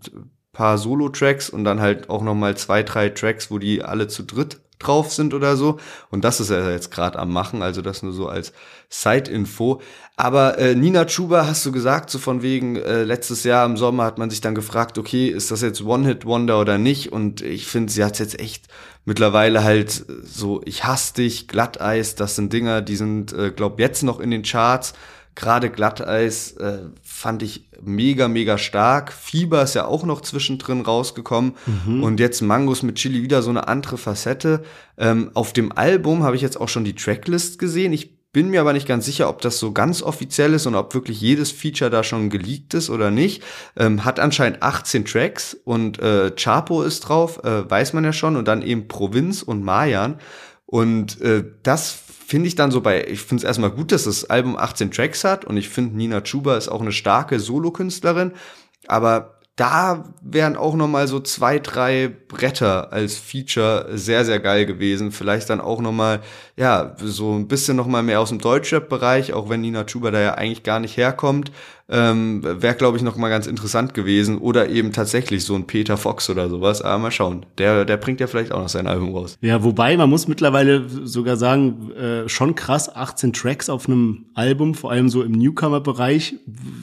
A: paar Solo-Tracks und dann halt auch nochmal zwei, drei Tracks, wo die alle zu dritt drauf sind oder so. Und das ist er jetzt gerade am machen, also das nur so als Side-Info. Aber äh, Nina Chuba hast du gesagt, so von wegen, äh, letztes Jahr im Sommer hat man sich dann gefragt, okay, ist das jetzt One-Hit-Wonder oder nicht? Und ich finde, sie hat jetzt echt mittlerweile halt so, ich hasse dich, Glatteis, das sind Dinger, die sind, äh, glaub, jetzt noch in den Charts. Gerade Glatteis äh, fand ich mega, mega stark. Fieber ist ja auch noch zwischendrin rausgekommen. Mhm. Und jetzt Mangos mit Chili wieder so eine andere Facette. Ähm, auf dem Album habe ich jetzt auch schon die Tracklist gesehen. Ich bin mir aber nicht ganz sicher, ob das so ganz offiziell ist und ob wirklich jedes Feature da schon geleakt ist oder nicht. Ähm, hat anscheinend 18 Tracks und äh, Chapo ist drauf, äh, weiß man ja schon, und dann eben Provinz und Mayan. Und äh, das finde ich dann so bei, ich finde es erstmal gut, dass das Album 18 Tracks hat und ich finde Nina Chuba ist auch eine starke Solokünstlerin, aber da wären auch noch mal so zwei, drei Bretter als Feature sehr, sehr geil gewesen. Vielleicht dann auch noch mal, ja, so ein bisschen noch mal mehr aus dem Deutschrap-Bereich, auch wenn Nina Chuba da ja eigentlich gar nicht herkommt ähm, wäre, glaube ich, noch mal ganz interessant gewesen. Oder eben tatsächlich so ein Peter Fox oder sowas. Aber mal schauen. Der, der bringt ja vielleicht auch noch sein Album raus.
B: Ja, wobei man muss mittlerweile sogar sagen, äh, schon krass, 18 Tracks auf einem Album, vor allem so im Newcomer-Bereich.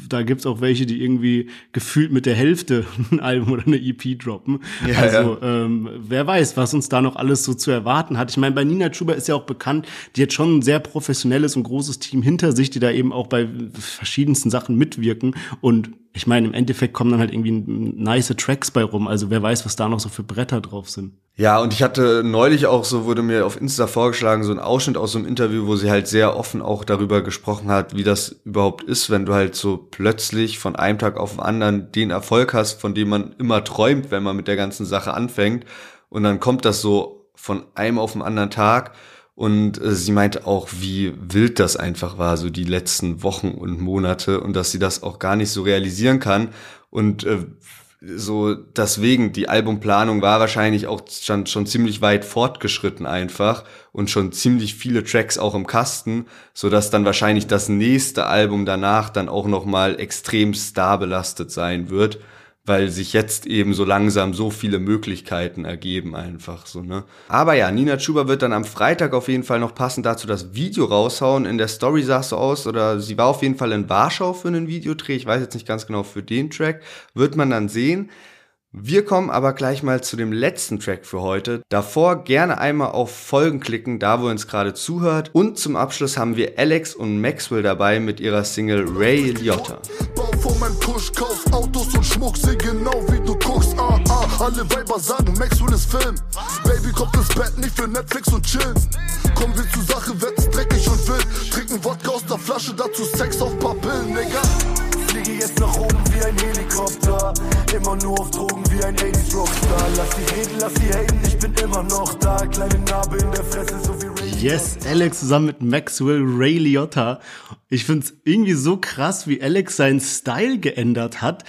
B: Da gibt's auch welche, die irgendwie gefühlt mit der Hälfte ein Album oder eine EP droppen. Ja, also ja. Ähm, wer weiß, was uns da noch alles so zu erwarten hat. Ich meine, bei Nina Chuba ist ja auch bekannt, die hat schon ein sehr professionelles und großes Team hinter sich, die da eben auch bei verschiedensten Sachen mit mitwirken. Und ich meine, im Endeffekt kommen dann halt irgendwie nice Tracks bei rum. Also wer weiß, was da noch so für Bretter drauf sind.
A: Ja, und ich hatte neulich auch so, wurde mir auf Insta vorgeschlagen, so ein Ausschnitt aus so einem Interview, wo sie halt sehr offen auch darüber gesprochen hat, wie das überhaupt ist, wenn du halt so plötzlich von einem Tag auf den anderen den Erfolg hast, von dem man immer träumt, wenn man mit der ganzen Sache anfängt. Und dann kommt das so von einem auf den anderen Tag. Und äh, sie meinte auch, wie wild das einfach war, so die letzten Wochen und Monate und dass sie das auch gar nicht so realisieren kann. Und äh, so deswegen, die Albumplanung war wahrscheinlich auch schon, schon ziemlich weit fortgeschritten einfach und schon ziemlich viele Tracks auch im Kasten, so dass dann wahrscheinlich das nächste Album danach dann auch nochmal extrem starbelastet sein wird weil sich jetzt eben so langsam so viele Möglichkeiten ergeben einfach so, ne? Aber ja, Nina Chuba wird dann am Freitag auf jeden Fall noch passend dazu das Video raushauen. In der Story sah es so aus, oder sie war auf jeden Fall in Warschau für einen Videodreh. Ich weiß jetzt nicht ganz genau für den Track. Wird man dann sehen. Wir kommen aber gleich mal zu dem letzten Track für heute. Davor gerne einmal auf Folgen klicken, da wo ihr uns gerade zuhört. Und zum Abschluss haben wir Alex und Maxwell dabei mit ihrer Single Ray Liotta. Bau vor meinem Kusch, kauf Autos und Schmuck, seh genau wie du guckst. Ah, ah, alle Weiber sagen, Maxwell ist Film. Baby kommt ins Bett, nicht für Netflix und chillen. Kommen wir zur Sache, wetten's dreckig und wild. Trinken Wodka aus der Flasche, dazu Sex auf paar Pillen, Nigga. Jetzt nach oben wie ein Helikopter. Immer nur auf Drogen wie ein 80s Rockstar. Lass sie reden, lass sie haten, ich bin immer noch da. Kleine Narbe in der Fresse, so wie Ray.
B: Yes, Alex zusammen mit Maxwell Ray Liotta. Ich find's irgendwie so krass, wie Alex seinen Style geändert hat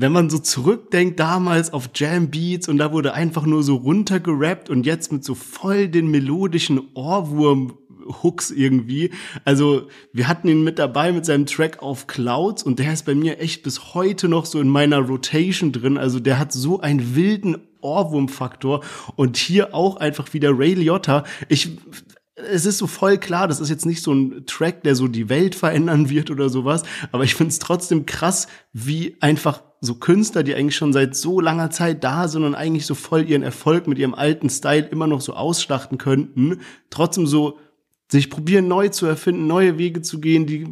B: wenn man so zurückdenkt damals auf Jam Beats und da wurde einfach nur so runtergerappt und jetzt mit so voll den melodischen Ohrwurm Hooks irgendwie. Also wir hatten ihn mit dabei mit seinem Track auf Clouds und der ist bei mir echt bis heute noch so in meiner Rotation drin. Also der hat so einen wilden Ohrwurmfaktor und hier auch einfach wieder Ray Liotta. Ich es ist so voll klar, das ist jetzt nicht so ein Track, der so die Welt verändern wird oder sowas, aber ich finde es trotzdem krass, wie einfach so Künstler, die eigentlich schon seit so langer Zeit da sind und eigentlich so voll ihren Erfolg mit ihrem alten Style immer noch so ausschlachten könnten, trotzdem so sich probieren neu zu erfinden, neue Wege zu gehen, die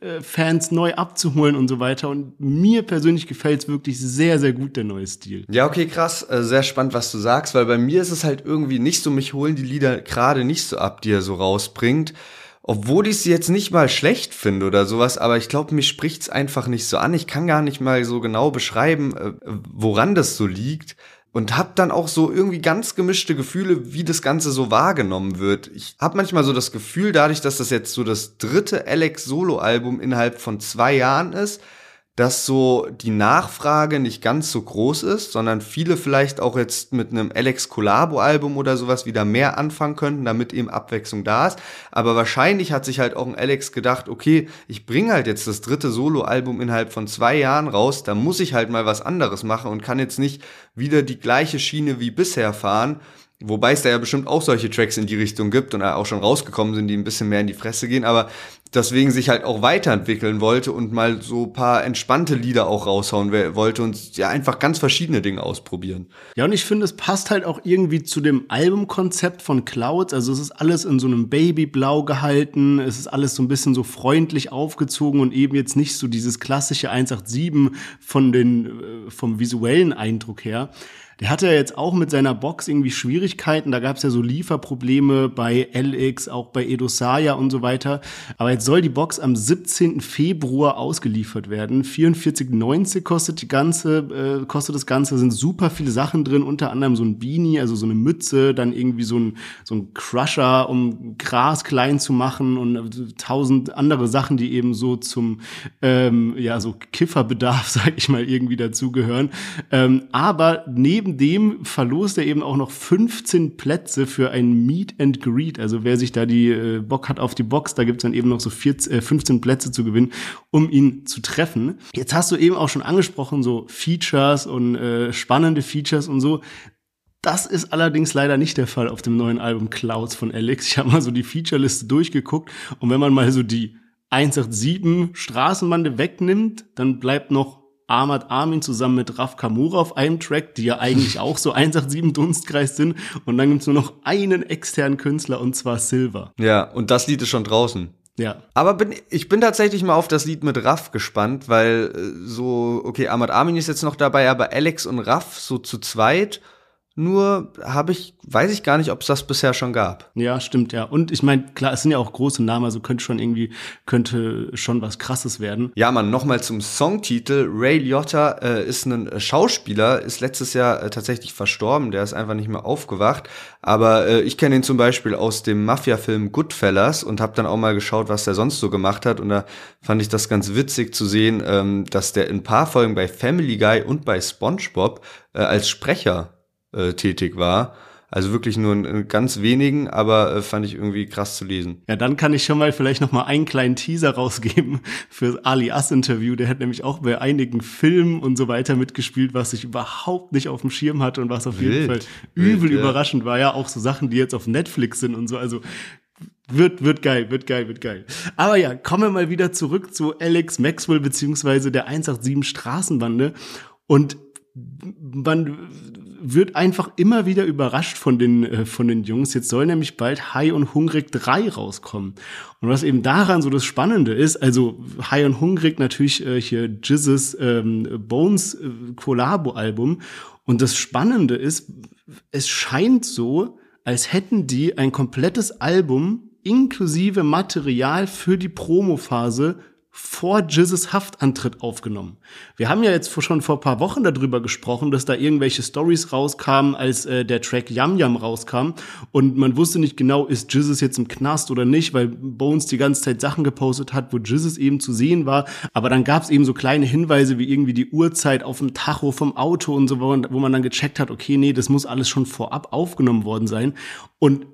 B: äh, Fans neu abzuholen und so weiter. Und mir persönlich gefällt es wirklich sehr, sehr gut, der neue Stil.
A: Ja, okay, krass. Äh, sehr spannend, was du sagst, weil bei mir ist es halt irgendwie nicht so, mich holen die Lieder gerade nicht so ab, die er so rausbringt. Obwohl ich sie jetzt nicht mal schlecht finde oder sowas, aber ich glaube, mich spricht's einfach nicht so an. Ich kann gar nicht mal so genau beschreiben, äh, woran das so liegt und hab dann auch so irgendwie ganz gemischte Gefühle, wie das Ganze so wahrgenommen wird. Ich hab manchmal so das Gefühl, dadurch, dass das jetzt so das dritte Alex Solo-Album innerhalb von zwei Jahren ist, dass so die Nachfrage nicht ganz so groß ist, sondern viele vielleicht auch jetzt mit einem Alex Collabo Album oder sowas wieder mehr anfangen könnten, damit eben Abwechslung da ist. Aber wahrscheinlich hat sich halt auch ein Alex gedacht, okay, ich bringe halt jetzt das dritte Solo-Album innerhalb von zwei Jahren raus, da muss ich halt mal was anderes machen und kann jetzt nicht wieder die gleiche Schiene wie bisher fahren. Wobei es da ja bestimmt auch solche Tracks in die Richtung gibt und auch schon rausgekommen sind, die ein bisschen mehr in die Fresse gehen. Aber deswegen sich halt auch weiterentwickeln wollte und mal so paar entspannte Lieder auch raushauen wollte und ja einfach ganz verschiedene Dinge ausprobieren.
B: Ja, und ich finde, es passt halt auch irgendwie zu dem Albumkonzept von Clouds. Also es ist alles in so einem Babyblau gehalten, es ist alles so ein bisschen so freundlich aufgezogen und eben jetzt nicht so dieses klassische 187 von den, äh, vom visuellen Eindruck her. Der hatte ja jetzt auch mit seiner Box irgendwie Schwierigkeiten. Da gab es ja so Lieferprobleme bei LX, auch bei Edosaya und so weiter. Aber jetzt soll die Box am 17. Februar ausgeliefert werden. 44,90 kostet die ganze, äh, kostet das Ganze. sind super viele Sachen drin, unter anderem so ein Beanie, also so eine Mütze, dann irgendwie so ein, so ein Crusher, um Gras klein zu machen und tausend andere Sachen, die eben so zum, ähm, ja, so Kifferbedarf, sag ich mal, irgendwie dazugehören. Ähm, aber neben neben dem verlost er eben auch noch 15 Plätze für ein Meet and Greet. Also wer sich da die äh, Bock hat auf die Box, da gibt's dann eben noch so 14, äh, 15 Plätze zu gewinnen, um ihn zu treffen. Jetzt hast du eben auch schon angesprochen, so Features und äh, spannende Features und so. Das ist allerdings leider nicht der Fall auf dem neuen Album Clouds von Alex. Ich habe mal so die Featureliste durchgeguckt und wenn man mal so die 187 Straßenbande wegnimmt, dann bleibt noch Ahmad Armin zusammen mit Raf Kamura auf einem Track, die ja eigentlich auch so 187 Dunstkreis sind. Und dann gibt's nur noch einen externen Künstler und zwar Silver.
A: Ja, und das Lied ist schon draußen.
B: Ja.
A: Aber bin, ich bin tatsächlich mal auf das Lied mit Raff gespannt, weil äh, so, okay, Ahmad Armin ist jetzt noch dabei, aber Alex und Raff so zu zweit nur habe ich, weiß ich gar nicht, ob es das bisher schon gab.
B: Ja, stimmt, ja. Und ich meine, klar, es sind ja auch große Namen, also könnte schon irgendwie, könnte schon was krasses werden.
A: Ja, man, nochmal zum Songtitel. Ray Liotta äh, ist ein äh, Schauspieler, ist letztes Jahr äh, tatsächlich verstorben, der ist einfach nicht mehr aufgewacht. Aber äh, ich kenne ihn zum Beispiel aus dem Mafia-Film Goodfellas und habe dann auch mal geschaut, was der sonst so gemacht hat. Und da fand ich das ganz witzig zu sehen, ähm, dass der in ein paar Folgen bei Family Guy und bei SpongeBob äh, als Sprecher äh, tätig war. Also wirklich nur in ganz wenigen, aber äh, fand ich irgendwie krass zu lesen.
B: Ja, dann kann ich schon mal vielleicht noch mal einen kleinen Teaser rausgeben für Ali Ass Interview. Der hat nämlich auch bei einigen Filmen und so weiter mitgespielt, was ich überhaupt nicht auf dem Schirm hatte und was auf jeden Fall übel Wild, überraschend ja. war. Ja, auch so Sachen, die jetzt auf Netflix sind und so. Also wird, wird geil, wird geil, wird geil. Aber ja, kommen wir mal wieder zurück zu Alex Maxwell beziehungsweise der 187 Straßenbande. Und man wird einfach immer wieder überrascht von den, äh, von den Jungs. Jetzt soll nämlich bald High und Hungrig 3 rauskommen. Und was eben daran so das Spannende ist, also High und Hungrig natürlich äh, hier Jizzes ähm, Bones äh, Collabo-Album. Und das Spannende ist, es scheint so, als hätten die ein komplettes Album inklusive Material für die Promophase vor Jizzes Haftantritt aufgenommen. Wir haben ja jetzt schon vor paar Wochen darüber gesprochen, dass da irgendwelche Stories rauskamen, als äh, der Track Yam Yam rauskam. Und man wusste nicht genau, ist Jizzes jetzt im Knast oder nicht, weil Bones die ganze Zeit Sachen gepostet hat, wo Jizzes eben zu sehen war, aber dann gab es eben so kleine Hinweise wie irgendwie die Uhrzeit auf dem Tacho vom Auto und so, wo man, wo man dann gecheckt hat, okay, nee, das muss alles schon vorab aufgenommen worden sein. Und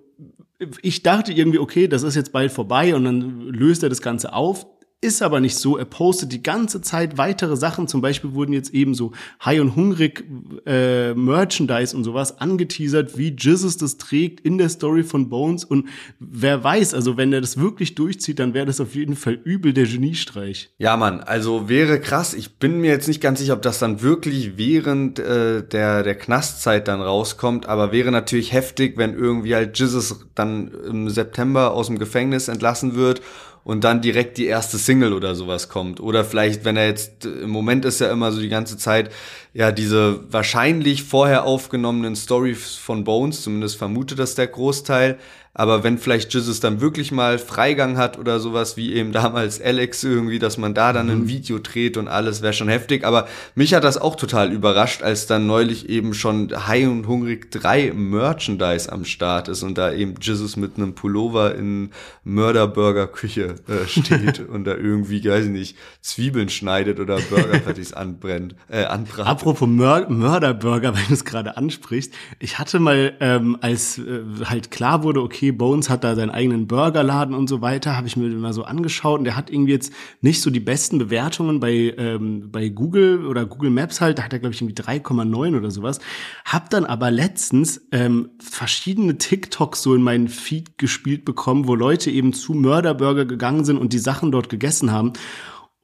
B: ich dachte irgendwie, okay, das ist jetzt bald vorbei und dann löst er das Ganze auf ist aber nicht so. Er postet die ganze Zeit weitere Sachen. Zum Beispiel wurden jetzt eben so High und Hungrig äh, Merchandise und sowas angeteasert, wie Jesus das trägt in der Story von Bones. Und wer weiß, also wenn er das wirklich durchzieht, dann wäre das auf jeden Fall übel der Geniestreich.
A: Ja, Mann, also wäre krass. Ich bin mir jetzt nicht ganz sicher, ob das dann wirklich während äh, der, der Knastzeit dann rauskommt, aber wäre natürlich heftig, wenn irgendwie halt Jesus dann im September aus dem Gefängnis entlassen wird und dann direkt die erste Single oder sowas kommt. Oder vielleicht, wenn er jetzt, im Moment ist ja immer so die ganze Zeit, ja, diese wahrscheinlich vorher aufgenommenen Stories von Bones, zumindest vermutet das der Großteil, aber wenn vielleicht Jesus dann wirklich mal Freigang hat oder sowas wie eben damals Alex irgendwie, dass man da dann ein mhm. Video dreht und alles, wäre schon heftig. Aber mich hat das auch total überrascht, als dann neulich eben schon High und Hungrig 3 Merchandise am Start ist und da eben Jesus mit einem Pullover in Mörderburger-Küche äh, steht und da irgendwie, weiß ich nicht, Zwiebeln schneidet oder Burger anbrennt, äh, anbratet.
B: Apropos Mör Mörderburger, wenn du es gerade ansprichst. Ich hatte mal, ähm, als äh, halt klar wurde, okay, okay, Bones hat da seinen eigenen Burgerladen und so weiter, habe ich mir mal so angeschaut und der hat irgendwie jetzt nicht so die besten Bewertungen bei, ähm, bei Google oder Google Maps halt, da hat er glaube ich irgendwie 3,9 oder sowas. Hab dann aber letztens ähm, verschiedene TikToks so in meinen Feed gespielt bekommen, wo Leute eben zu Mörderburger gegangen sind und die Sachen dort gegessen haben.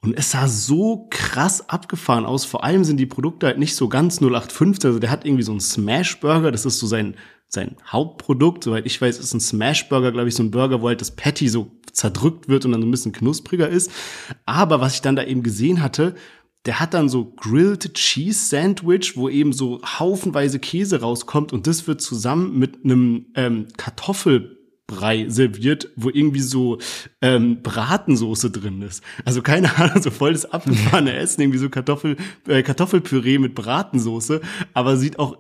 B: Und es sah so krass abgefahren aus. Vor allem sind die Produkte halt nicht so ganz 0815. Also der hat irgendwie so einen Smash Burger. Das ist so sein, sein Hauptprodukt. Soweit ich weiß, ist ein Smash Burger, glaube ich, so ein Burger, wo halt das Patty so zerdrückt wird und dann so ein bisschen knuspriger ist. Aber was ich dann da eben gesehen hatte, der hat dann so Grilled Cheese Sandwich, wo eben so haufenweise Käse rauskommt und das wird zusammen mit einem ähm, Kartoffel Brei serviert, wo irgendwie so ähm, Bratensoße drin ist. Also keine Ahnung, so voll das abgefahrene Essen, irgendwie so Kartoffel, äh, Kartoffelpüree mit Bratensoße, aber sieht auch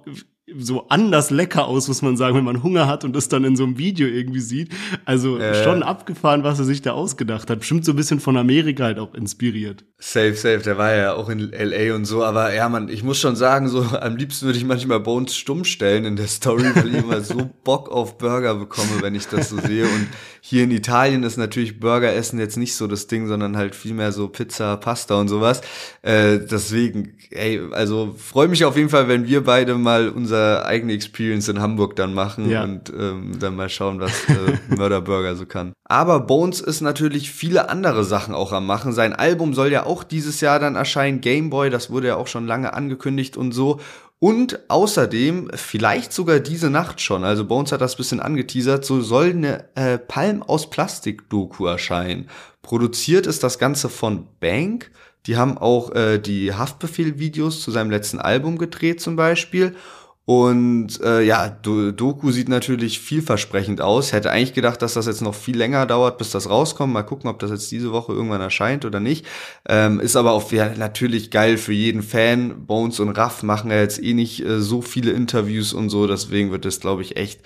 B: so anders lecker aus, muss man sagen, wenn man Hunger hat und das dann in so einem Video irgendwie sieht. Also äh. schon abgefahren, was er sich da ausgedacht hat. Bestimmt so ein bisschen von Amerika halt auch inspiriert.
A: Safe, safe. Der war ja auch in LA und so. Aber ja, man, ich muss schon sagen, so am liebsten würde ich manchmal Bones stumm stellen in der Story, weil ich immer so Bock auf Burger bekomme, wenn ich das so sehe. Und hier in Italien ist natürlich Burger essen jetzt nicht so das Ding, sondern halt vielmehr so Pizza, Pasta und sowas. Äh, deswegen, ey, also freue mich auf jeden Fall, wenn wir beide mal unser eigene Experience in Hamburg dann machen ja. und ähm, dann mal schauen, was äh, Mörderburger so kann. Aber Bones ist natürlich viele andere Sachen auch am machen. Sein Album soll ja auch dieses Jahr dann erscheinen, Gameboy, das wurde ja auch schon lange angekündigt und so. Und außerdem, vielleicht sogar diese Nacht schon, also Bones hat das bisschen angeteasert, so soll eine äh, Palm aus Plastik-Doku erscheinen. Produziert ist das Ganze von Bank. Die haben auch äh, die Haftbefehl-Videos zu seinem letzten Album gedreht zum Beispiel. Und äh, ja, Doku sieht natürlich vielversprechend aus. Hätte eigentlich gedacht, dass das jetzt noch viel länger dauert, bis das rauskommt. Mal gucken, ob das jetzt diese Woche irgendwann erscheint oder nicht. Ähm, ist aber auch ja, natürlich geil für jeden Fan. Bones und Raff machen ja jetzt eh nicht äh, so viele Interviews und so. Deswegen wird das, glaube ich, echt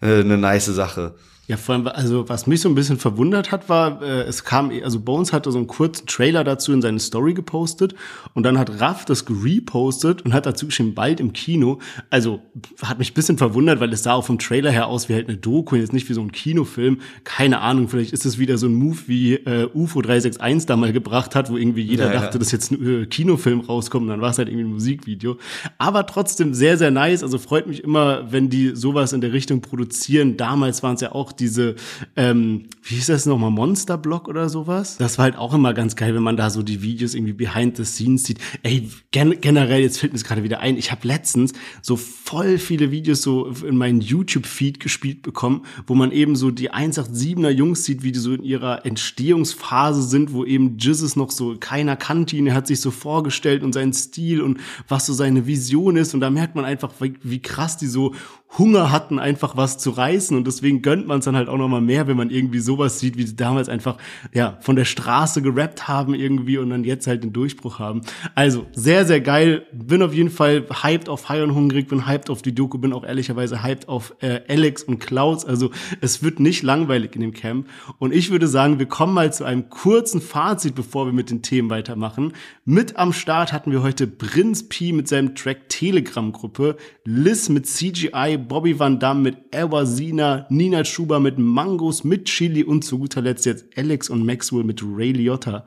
A: äh, eine nice Sache.
B: Ja, vor allem, also was mich so ein bisschen verwundert hat, war, äh, es kam, also Bones hatte so einen kurzen Trailer dazu in seine Story gepostet und dann hat Raff das repostet und hat dazu geschrieben, bald im Kino. Also hat mich ein bisschen verwundert, weil es sah auch vom Trailer her aus wie halt eine Doku, jetzt nicht wie so ein Kinofilm. Keine Ahnung, vielleicht ist es wieder so ein Move wie äh, UFO 361 da mal gebracht hat, wo irgendwie jeder ja, dachte, ja. dass jetzt ein äh, Kinofilm rauskommt und dann war es halt irgendwie ein Musikvideo. Aber trotzdem sehr, sehr nice. Also freut mich immer, wenn die sowas in der Richtung produzieren. Damals waren es ja auch diese, ähm, wie hieß das nochmal, Monsterblock oder sowas. Das war halt auch immer ganz geil, wenn man da so die Videos irgendwie behind the scenes sieht. Ey, gen generell, jetzt fällt mir es gerade wieder ein, ich habe letztens so voll viele Videos so in meinen YouTube-Feed gespielt bekommen, wo man eben so die 187er Jungs sieht, wie die so in ihrer Entstehungsphase sind, wo eben Jizzes noch so keiner kannte ihn, er hat sich so vorgestellt und seinen Stil und was so seine Vision ist und da merkt man einfach, wie, wie krass die so Hunger hatten, einfach was zu reißen und deswegen gönnt man es dann halt auch nochmal mehr, wenn man irgendwie sowas sieht, wie sie damals einfach ja von der Straße gerappt haben irgendwie und dann jetzt halt den Durchbruch haben. Also sehr, sehr geil. Bin auf jeden Fall hyped auf High und Hungrig, bin hyped auf die Doku, bin auch ehrlicherweise hyped auf äh, Alex und Klaus. Also es wird nicht langweilig in dem Camp. Und ich würde sagen, wir kommen mal zu einem kurzen Fazit, bevor wir mit den Themen weitermachen. Mit am Start hatten wir heute Prinz P mit seinem Track Telegram-Gruppe, Liz mit CGI, Bobby Van Damme mit Ewasina, Nina Schuber mit Mangos, mit Chili und zu guter Letzt jetzt Alex und Maxwell mit Ray Liotta.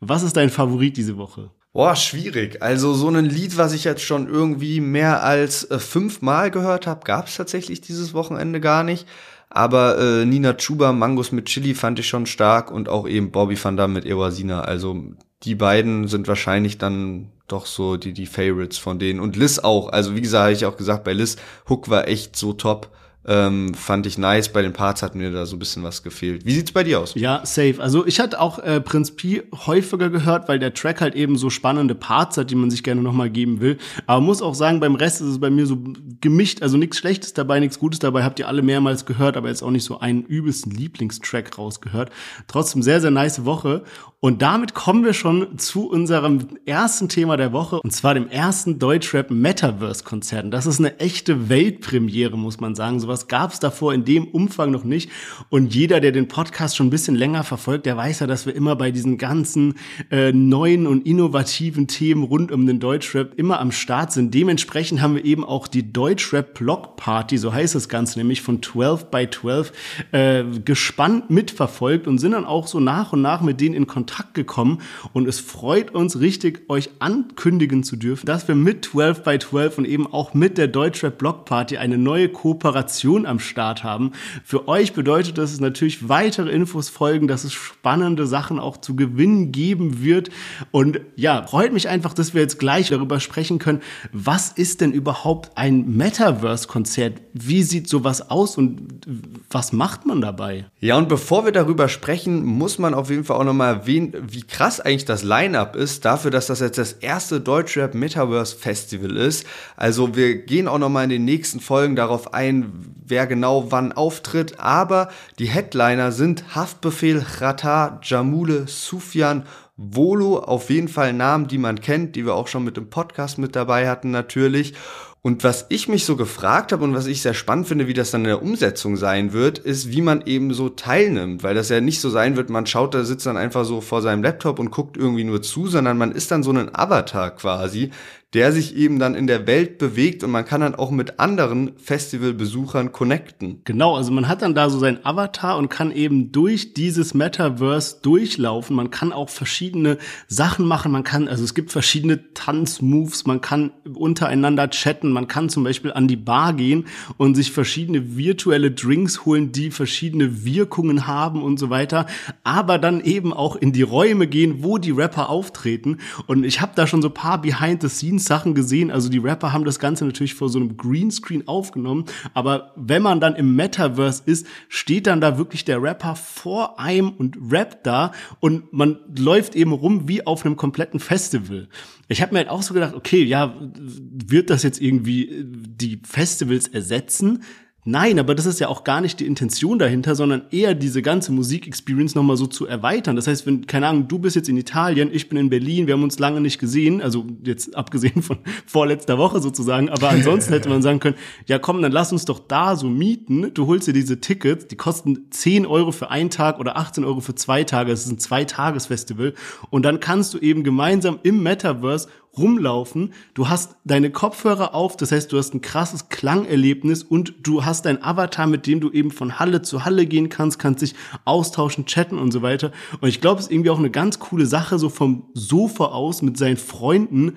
B: Was ist dein Favorit diese Woche?
A: Boah, schwierig. Also so ein Lied, was ich jetzt schon irgendwie mehr als äh, fünfmal gehört habe, gab es tatsächlich dieses Wochenende gar nicht. Aber äh, Nina Chuba, Mangos mit Chili fand ich schon stark und auch eben Bobby Van Damme mit Ewasina. Also die beiden sind wahrscheinlich dann doch so die, die Favorites von denen. Und Liz auch. Also wie gesagt, habe ich auch gesagt, bei Liz, Hook war echt so top. Ähm, fand ich nice. Bei den Parts hat mir da so ein bisschen was gefehlt. Wie sieht's bei dir aus?
B: Ja, safe. Also ich hatte auch äh, Prinz P häufiger gehört, weil der Track halt eben so spannende Parts hat, die man sich gerne nochmal geben will. Aber muss auch sagen, beim Rest ist es bei mir so gemischt. Also nichts Schlechtes dabei, nichts Gutes dabei. Habt ihr alle mehrmals gehört, aber jetzt auch nicht so einen übelsten Lieblingstrack rausgehört. Trotzdem sehr, sehr nice Woche. Und damit kommen wir schon zu unserem ersten Thema der Woche, und zwar dem ersten Deutschrap Metaverse Konzert. Und das ist eine echte Weltpremiere, muss man sagen. Sowas gab es davor in dem Umfang noch nicht. Und jeder, der den Podcast schon ein bisschen länger verfolgt, der weiß ja, dass wir immer bei diesen ganzen äh, neuen und innovativen Themen rund um den Deutschrap immer am Start sind. Dementsprechend haben wir eben auch die Deutschrap Block Party, so heißt das Ganze, nämlich von 12 by 12, äh, gespannt mitverfolgt und sind dann auch so nach und nach mit denen in Kontakt Kontakt gekommen und es freut uns richtig, euch ankündigen zu dürfen, dass wir mit 12 by 12 und eben auch mit der Deutschrap Block Party eine neue Kooperation am Start haben. Für euch bedeutet das natürlich weitere Infos folgen, dass es spannende Sachen auch zu gewinnen geben wird und ja, freut mich einfach, dass wir jetzt gleich darüber sprechen können, was ist denn überhaupt ein Metaverse-Konzert? Wie sieht sowas aus und was macht man dabei?
A: Ja, und bevor wir darüber sprechen, muss man auf jeden Fall auch nochmal erwähnen, wie, wie krass eigentlich das Line-Up ist, dafür, dass das jetzt das erste Deutschrap Metaverse Festival ist. Also wir gehen auch nochmal in den nächsten Folgen darauf ein, wer genau wann auftritt. Aber die Headliner sind Haftbefehl, Rata, Jamule, Sufjan, Volo, auf jeden Fall Namen, die man kennt, die wir auch schon mit dem Podcast mit dabei hatten natürlich. Und was ich mich so gefragt habe und was ich sehr spannend finde, wie das dann in der Umsetzung sein wird, ist, wie man eben so teilnimmt. Weil das ja nicht so sein wird, man schaut da, sitzt dann einfach so vor seinem Laptop und guckt irgendwie nur zu, sondern man ist dann so ein Avatar quasi, der sich eben dann in der Welt bewegt und man kann dann auch mit anderen Festivalbesuchern connecten.
B: Genau, also man hat dann da so sein Avatar und kann eben durch dieses Metaverse durchlaufen. Man kann auch verschiedene Sachen machen. Man kann, also es gibt verschiedene Tanzmoves. Man kann untereinander chatten. Man kann zum Beispiel an die Bar gehen und sich verschiedene virtuelle Drinks holen, die verschiedene Wirkungen haben und so weiter. Aber dann eben auch in die Räume gehen, wo die Rapper auftreten. Und ich habe da schon so paar Behind the Scenes Sachen gesehen. Also die Rapper haben das Ganze natürlich vor so einem Greenscreen aufgenommen. Aber wenn man dann im Metaverse ist, steht dann da wirklich der Rapper vor einem und rappt da und man läuft eben rum wie auf einem kompletten Festival. Ich habe mir halt auch so gedacht, okay, ja, wird das jetzt irgendwie die Festivals ersetzen? Nein, aber das ist ja auch gar nicht die Intention dahinter, sondern eher diese ganze Musikexperience nochmal so zu erweitern. Das heißt, wenn, keine Ahnung, du bist jetzt in Italien, ich bin in Berlin, wir haben uns lange nicht gesehen, also jetzt abgesehen von vorletzter Woche sozusagen, aber ansonsten hätte man sagen können, ja komm, dann lass uns doch da so mieten. Du holst dir diese Tickets, die kosten 10 Euro für einen Tag oder 18 Euro für zwei Tage. Das ist ein Zwei-Tages-Festival. Und dann kannst du eben gemeinsam im Metaverse rumlaufen. Du hast deine Kopfhörer auf, das heißt, du hast ein krasses Klangerlebnis und du hast dein Avatar, mit dem du eben von Halle zu Halle gehen kannst, kannst dich austauschen, chatten und so weiter. Und ich glaube, es ist irgendwie auch eine ganz coole Sache, so vom Sofa aus mit seinen Freunden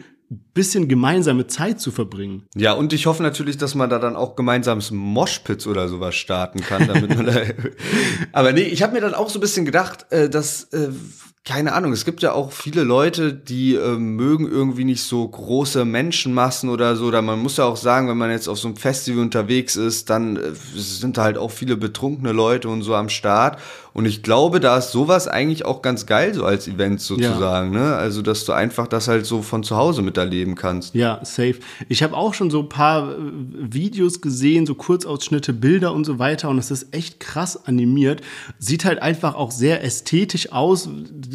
B: bisschen gemeinsame Zeit zu verbringen.
A: Ja, und ich hoffe natürlich, dass man da dann auch gemeinsames Moshpits oder sowas starten kann, damit man da Aber nee, ich habe mir dann auch so ein bisschen gedacht, äh, dass äh, keine Ahnung, es gibt ja auch viele Leute, die äh, mögen irgendwie nicht so große Menschenmassen oder so. Oder man muss ja auch sagen, wenn man jetzt auf so einem Festival unterwegs ist, dann äh, sind da halt auch viele betrunkene Leute und so am Start. Und ich glaube, da ist sowas eigentlich auch ganz geil, so als Event sozusagen. Ja. Ne? Also, dass du einfach das halt so von zu Hause miterleben kannst.
B: Ja, safe. Ich habe auch schon so ein paar äh, Videos gesehen, so Kurzausschnitte, Bilder und so weiter. Und es ist echt krass animiert. Sieht halt einfach auch sehr ästhetisch aus.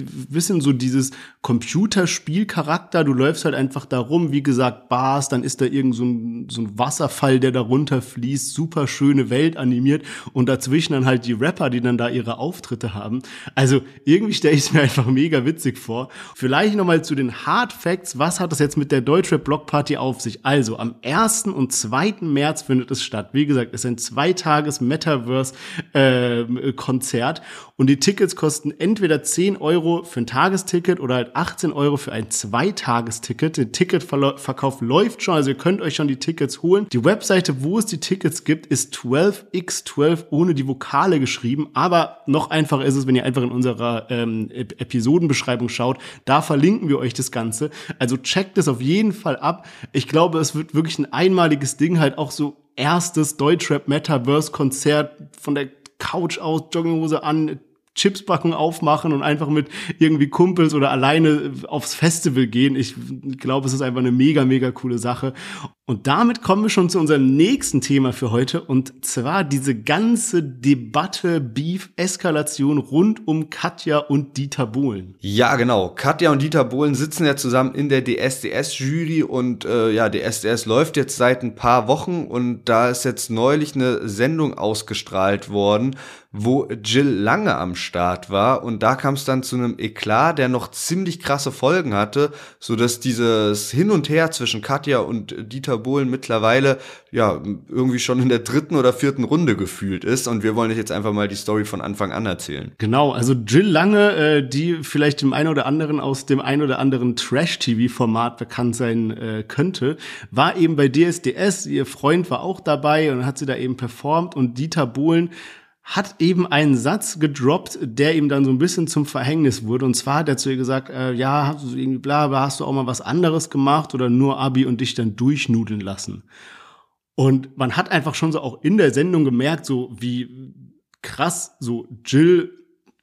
B: Bisschen so dieses Computerspielcharakter. Du läufst halt einfach da rum, wie gesagt, Bars, dann ist da irgend so ein, so ein Wasserfall, der darunter fließt. Super schöne Welt animiert. Und dazwischen dann halt die Rapper, die dann da ihre Auftritte haben. Also irgendwie stelle ich es mir einfach mega witzig vor. Vielleicht nochmal zu den Hard Facts. Was hat das jetzt mit der Deutsche Block Party auf sich? Also am 1. und 2. März findet es statt. Wie gesagt, es ist ein zweitages Metaverse-Konzert. Äh, und die Tickets kosten entweder 10 Euro für ein Tagesticket oder halt 18 Euro für ein Zweitagesticket. Der Ticketverkauf läuft schon, also ihr könnt euch schon die Tickets holen. Die Webseite, wo es die Tickets gibt, ist 12x12 ohne die Vokale geschrieben, aber noch einfacher ist es, wenn ihr einfach in unserer ähm, Episodenbeschreibung schaut. Da verlinken wir euch das Ganze. Also checkt es auf jeden Fall ab. Ich glaube, es wird wirklich ein einmaliges Ding, halt auch so erstes Deutschrap Metaverse Konzert von der Couch aus, Jogginghose an, Chipsbacken aufmachen und einfach mit irgendwie Kumpels oder alleine aufs Festival gehen. Ich glaube, es ist einfach eine mega, mega coole Sache. Und damit kommen wir schon zu unserem nächsten Thema für heute und zwar diese ganze Debatte, Beef, Eskalation rund um Katja und Dieter Bohlen.
A: Ja, genau. Katja und Dieter Bohlen sitzen ja zusammen in der DSDS-Jury und äh, ja, DSDS läuft jetzt seit ein paar Wochen und da ist jetzt neulich eine Sendung ausgestrahlt worden, wo Jill Lange am Start war und da kam es dann zu einem Eklat, der noch ziemlich krasse Folgen hatte, so dass dieses Hin und Her zwischen Katja und Dieter Bohlen mittlerweile ja irgendwie schon in der dritten oder vierten Runde gefühlt ist. Und wir wollen euch jetzt einfach mal die Story von Anfang an erzählen.
B: Genau, also Jill Lange, äh, die vielleicht dem einen oder anderen aus dem einen oder anderen Trash-TV-Format bekannt sein äh, könnte, war eben bei DSDS. Ihr Freund war auch dabei und hat sie da eben performt. Und Dieter Bohlen hat eben einen Satz gedroppt, der ihm dann so ein bisschen zum Verhängnis wurde. Und zwar hat er zu ihr gesagt, äh, ja, hast du irgendwie bla, bla, hast du auch mal was anderes gemacht oder nur Abi und dich dann durchnudeln lassen. Und man hat einfach schon so auch in der Sendung gemerkt, so wie krass so Jill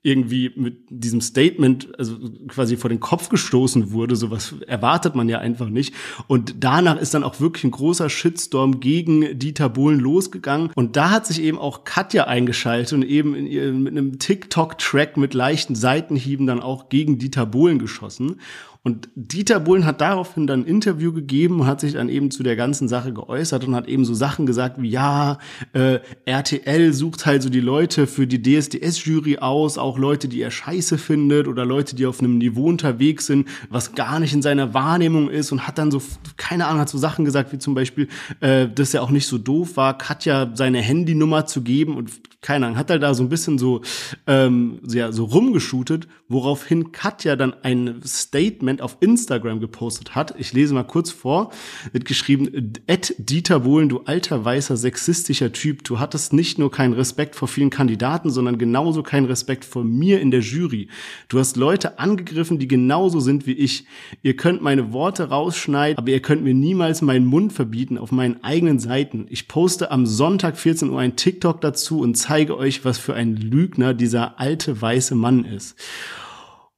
B: irgendwie mit diesem Statement also quasi vor den Kopf gestoßen wurde. Sowas erwartet man ja einfach nicht. Und danach ist dann auch wirklich ein großer Shitstorm gegen Dieter Bohlen losgegangen. Und da hat sich eben auch Katja eingeschaltet und eben ihr, mit einem TikTok-Track mit leichten Seitenhieben dann auch gegen Dieter Bohlen geschossen. Und Dieter Bohlen hat daraufhin dann ein Interview gegeben und hat sich dann eben zu der ganzen Sache geäußert und hat eben so Sachen gesagt wie, ja, äh, RTL sucht halt so die Leute für die DSDS-Jury aus, auch Leute, die er scheiße findet oder Leute, die auf einem Niveau unterwegs sind, was gar nicht in seiner Wahrnehmung ist und hat dann so, keine Ahnung, hat so Sachen gesagt wie zum Beispiel, äh, dass er auch nicht so doof war, Katja seine Handynummer zu geben und keine Ahnung, hat er da so ein bisschen so, ähm, ja, so rumgeschootet, woraufhin Katja dann ein Statement Statement auf Instagram gepostet hat. Ich lese mal kurz vor. Wird geschrieben, Ed Dieter Bohlen, du alter, weißer, sexistischer Typ. Du hattest nicht nur keinen Respekt vor vielen Kandidaten, sondern genauso keinen Respekt vor mir in der Jury. Du hast Leute angegriffen, die genauso sind wie ich. Ihr könnt meine Worte rausschneiden, aber ihr könnt mir niemals meinen Mund verbieten auf meinen eigenen Seiten. Ich poste am Sonntag 14 Uhr ein TikTok dazu und zeige euch, was für ein Lügner dieser alte weiße Mann ist.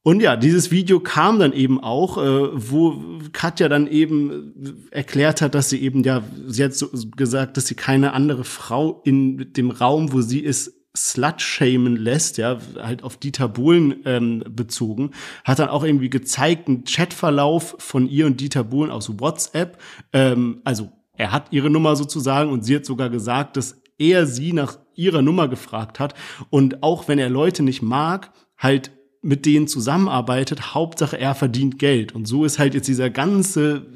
B: Und ja, dieses Video kam dann eben auch, äh, wo Katja dann eben erklärt hat, dass sie eben, ja, sie hat so gesagt, dass sie keine andere Frau in dem Raum, wo sie ist, slut-shamen lässt, ja, halt auf Dieter Bohlen ähm, bezogen, hat dann auch irgendwie gezeigt, einen Chatverlauf von ihr und Dieter Bohlen aus WhatsApp. Ähm, also er hat ihre Nummer sozusagen und sie hat sogar gesagt, dass er sie nach ihrer Nummer gefragt hat. Und auch wenn er Leute nicht mag, halt mit denen zusammenarbeitet, Hauptsache er verdient Geld. Und so ist halt jetzt dieser ganze,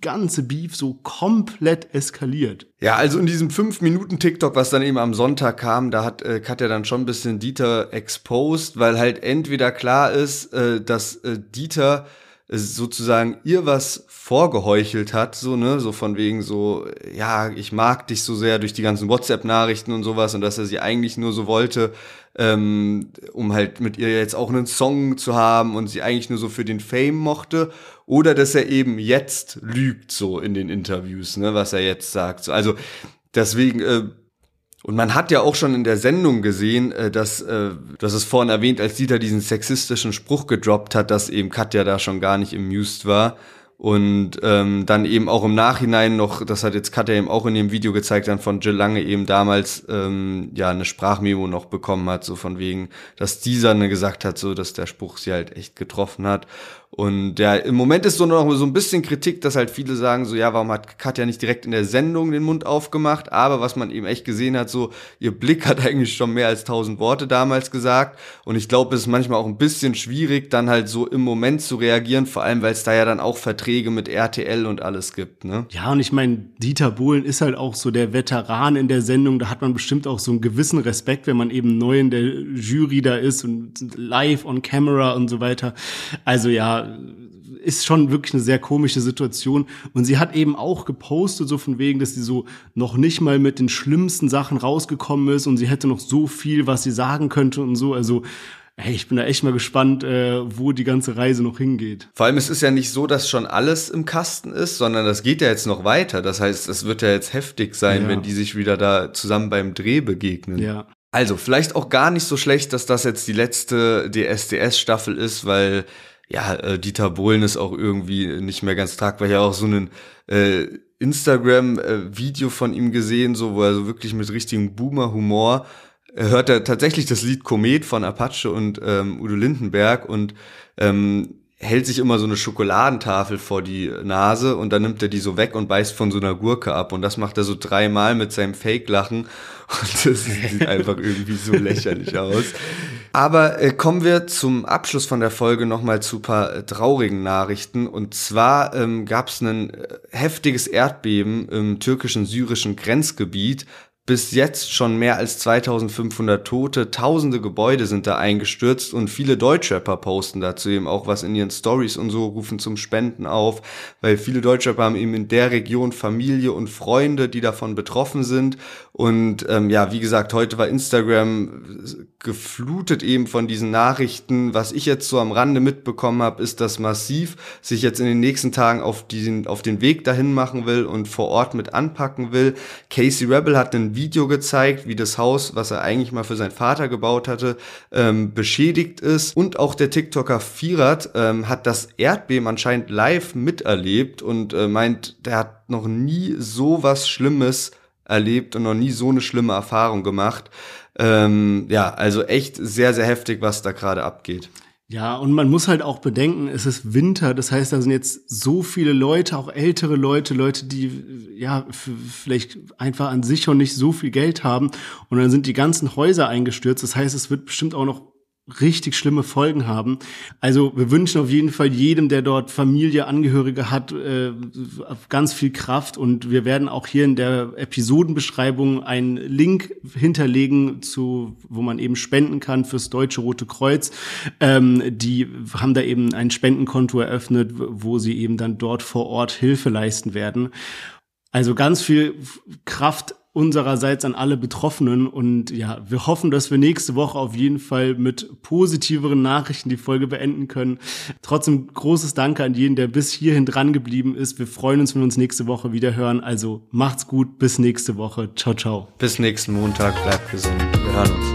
B: ganze Beef so komplett eskaliert.
A: Ja, also in diesem 5-Minuten-TikTok, was dann eben am Sonntag kam, da hat äh, Katja dann schon ein bisschen Dieter exposed, weil halt entweder klar ist, äh, dass äh, Dieter sozusagen ihr was vorgeheuchelt hat, so, ne, so von wegen so, ja, ich mag dich so sehr durch die ganzen WhatsApp-Nachrichten und sowas und dass er sie eigentlich nur so wollte, ähm, um halt mit ihr jetzt auch einen Song zu haben und sie eigentlich nur so für den Fame mochte oder dass er eben jetzt lügt so in den Interviews, ne, was er jetzt sagt. So, also deswegen äh, und man hat ja auch schon in der Sendung gesehen, äh, dass, äh, das ist vorhin erwähnt, als Dieter diesen sexistischen Spruch gedroppt hat, dass eben Katja da schon gar nicht amused war. Und ähm, dann eben auch im Nachhinein noch, das hat jetzt Katja eben auch in dem Video gezeigt, dann von Jill Lange eben damals ähm, ja eine Sprachmemo noch bekommen hat, so von wegen, dass dieser ne gesagt hat, so dass der Spruch sie halt echt getroffen hat. Und ja, im Moment ist so noch so ein bisschen Kritik, dass halt viele sagen so, ja, warum hat Katja nicht direkt in der Sendung den Mund aufgemacht? Aber was man eben echt gesehen hat, so, ihr Blick hat eigentlich schon mehr als tausend Worte damals gesagt. Und ich glaube, es ist manchmal auch ein bisschen schwierig, dann halt so im Moment zu reagieren, vor allem, weil es da ja dann auch Verträge mit RTL und alles gibt, ne?
B: Ja, und ich meine, Dieter Bohlen ist halt auch so der Veteran in der Sendung. Da hat man bestimmt auch so einen gewissen Respekt, wenn man eben neu in der Jury da ist und live on camera und so weiter. Also ja, ist schon wirklich eine sehr komische Situation. Und sie hat eben auch gepostet, so von wegen, dass sie so noch nicht mal mit den schlimmsten Sachen rausgekommen ist und sie hätte noch so viel, was sie sagen könnte und so. Also, Hey, ich bin da echt mal gespannt, äh, wo die ganze Reise noch hingeht.
A: Vor allem, es ist ja nicht so, dass schon alles im Kasten ist, sondern das geht ja jetzt noch weiter. Das heißt, es wird ja jetzt heftig sein, ja. wenn die sich wieder da zusammen beim Dreh begegnen.
B: Ja.
A: Also, vielleicht auch gar nicht so schlecht, dass das jetzt die letzte DSDS-Staffel ist, weil ja, äh, Dieter Bohlen ist auch irgendwie nicht mehr ganz tragbar. Ich habe auch so ein äh, Instagram-Video von ihm gesehen, so wo er so wirklich mit richtigem Boomer-Humor äh, hört er tatsächlich das Lied Komet von Apache und ähm, Udo Lindenberg und ähm, hält sich immer so eine Schokoladentafel vor die Nase und dann nimmt er die so weg und beißt von so einer Gurke ab. Und das macht er so dreimal mit seinem Fake-Lachen. Und das sieht einfach irgendwie so lächerlich aus. Aber äh, kommen wir zum Abschluss von der Folge nochmal zu paar äh, traurigen Nachrichten. Und zwar ähm, gab es ein äh, heftiges Erdbeben im türkischen syrischen Grenzgebiet, bis jetzt schon mehr als 2500 Tote, tausende Gebäude sind da eingestürzt und viele Deutschrapper posten dazu eben auch was in ihren Stories und so, rufen zum Spenden auf, weil viele Deutschrapper haben eben in der Region Familie und Freunde, die davon betroffen sind und ähm, ja, wie gesagt, heute war Instagram geflutet eben von diesen Nachrichten. Was ich jetzt so am Rande mitbekommen habe, ist, dass Massiv sich jetzt in den nächsten Tagen auf, diesen, auf den Weg dahin machen will und vor Ort mit anpacken will. Casey Rebel hat Video gezeigt, wie das Haus, was er eigentlich mal für seinen Vater gebaut hatte, ähm, beschädigt ist. Und auch der TikToker Firat ähm, hat das Erdbeben anscheinend live miterlebt und äh, meint, der hat noch nie so was Schlimmes erlebt und noch nie so eine schlimme Erfahrung gemacht. Ähm, ja, also echt sehr, sehr heftig, was da gerade abgeht.
B: Ja, und man muss halt auch bedenken, es ist Winter, das heißt, da sind jetzt so viele Leute, auch ältere Leute, Leute, die ja vielleicht einfach an sich schon nicht so viel Geld haben und dann sind die ganzen Häuser eingestürzt. Das heißt, es wird bestimmt auch noch richtig schlimme Folgen haben. Also wir wünschen auf jeden Fall jedem, der dort Familie, Angehörige hat, äh, ganz viel Kraft und wir werden auch hier in der Episodenbeschreibung einen Link hinterlegen zu, wo man eben spenden kann fürs Deutsche Rote Kreuz. Ähm, die haben da eben ein Spendenkonto eröffnet, wo sie eben dann dort vor Ort Hilfe leisten werden. Also ganz viel Kraft unsererseits an alle Betroffenen. Und ja, wir hoffen, dass wir nächste Woche auf jeden Fall mit positiveren Nachrichten die Folge beenden können. Trotzdem großes Danke an jeden, der bis hierhin dran geblieben ist. Wir freuen uns, wenn wir uns nächste Woche wieder hören. Also macht's gut, bis nächste Woche. Ciao, ciao.
A: Bis nächsten Montag, bleibt gesund. Wir hören uns.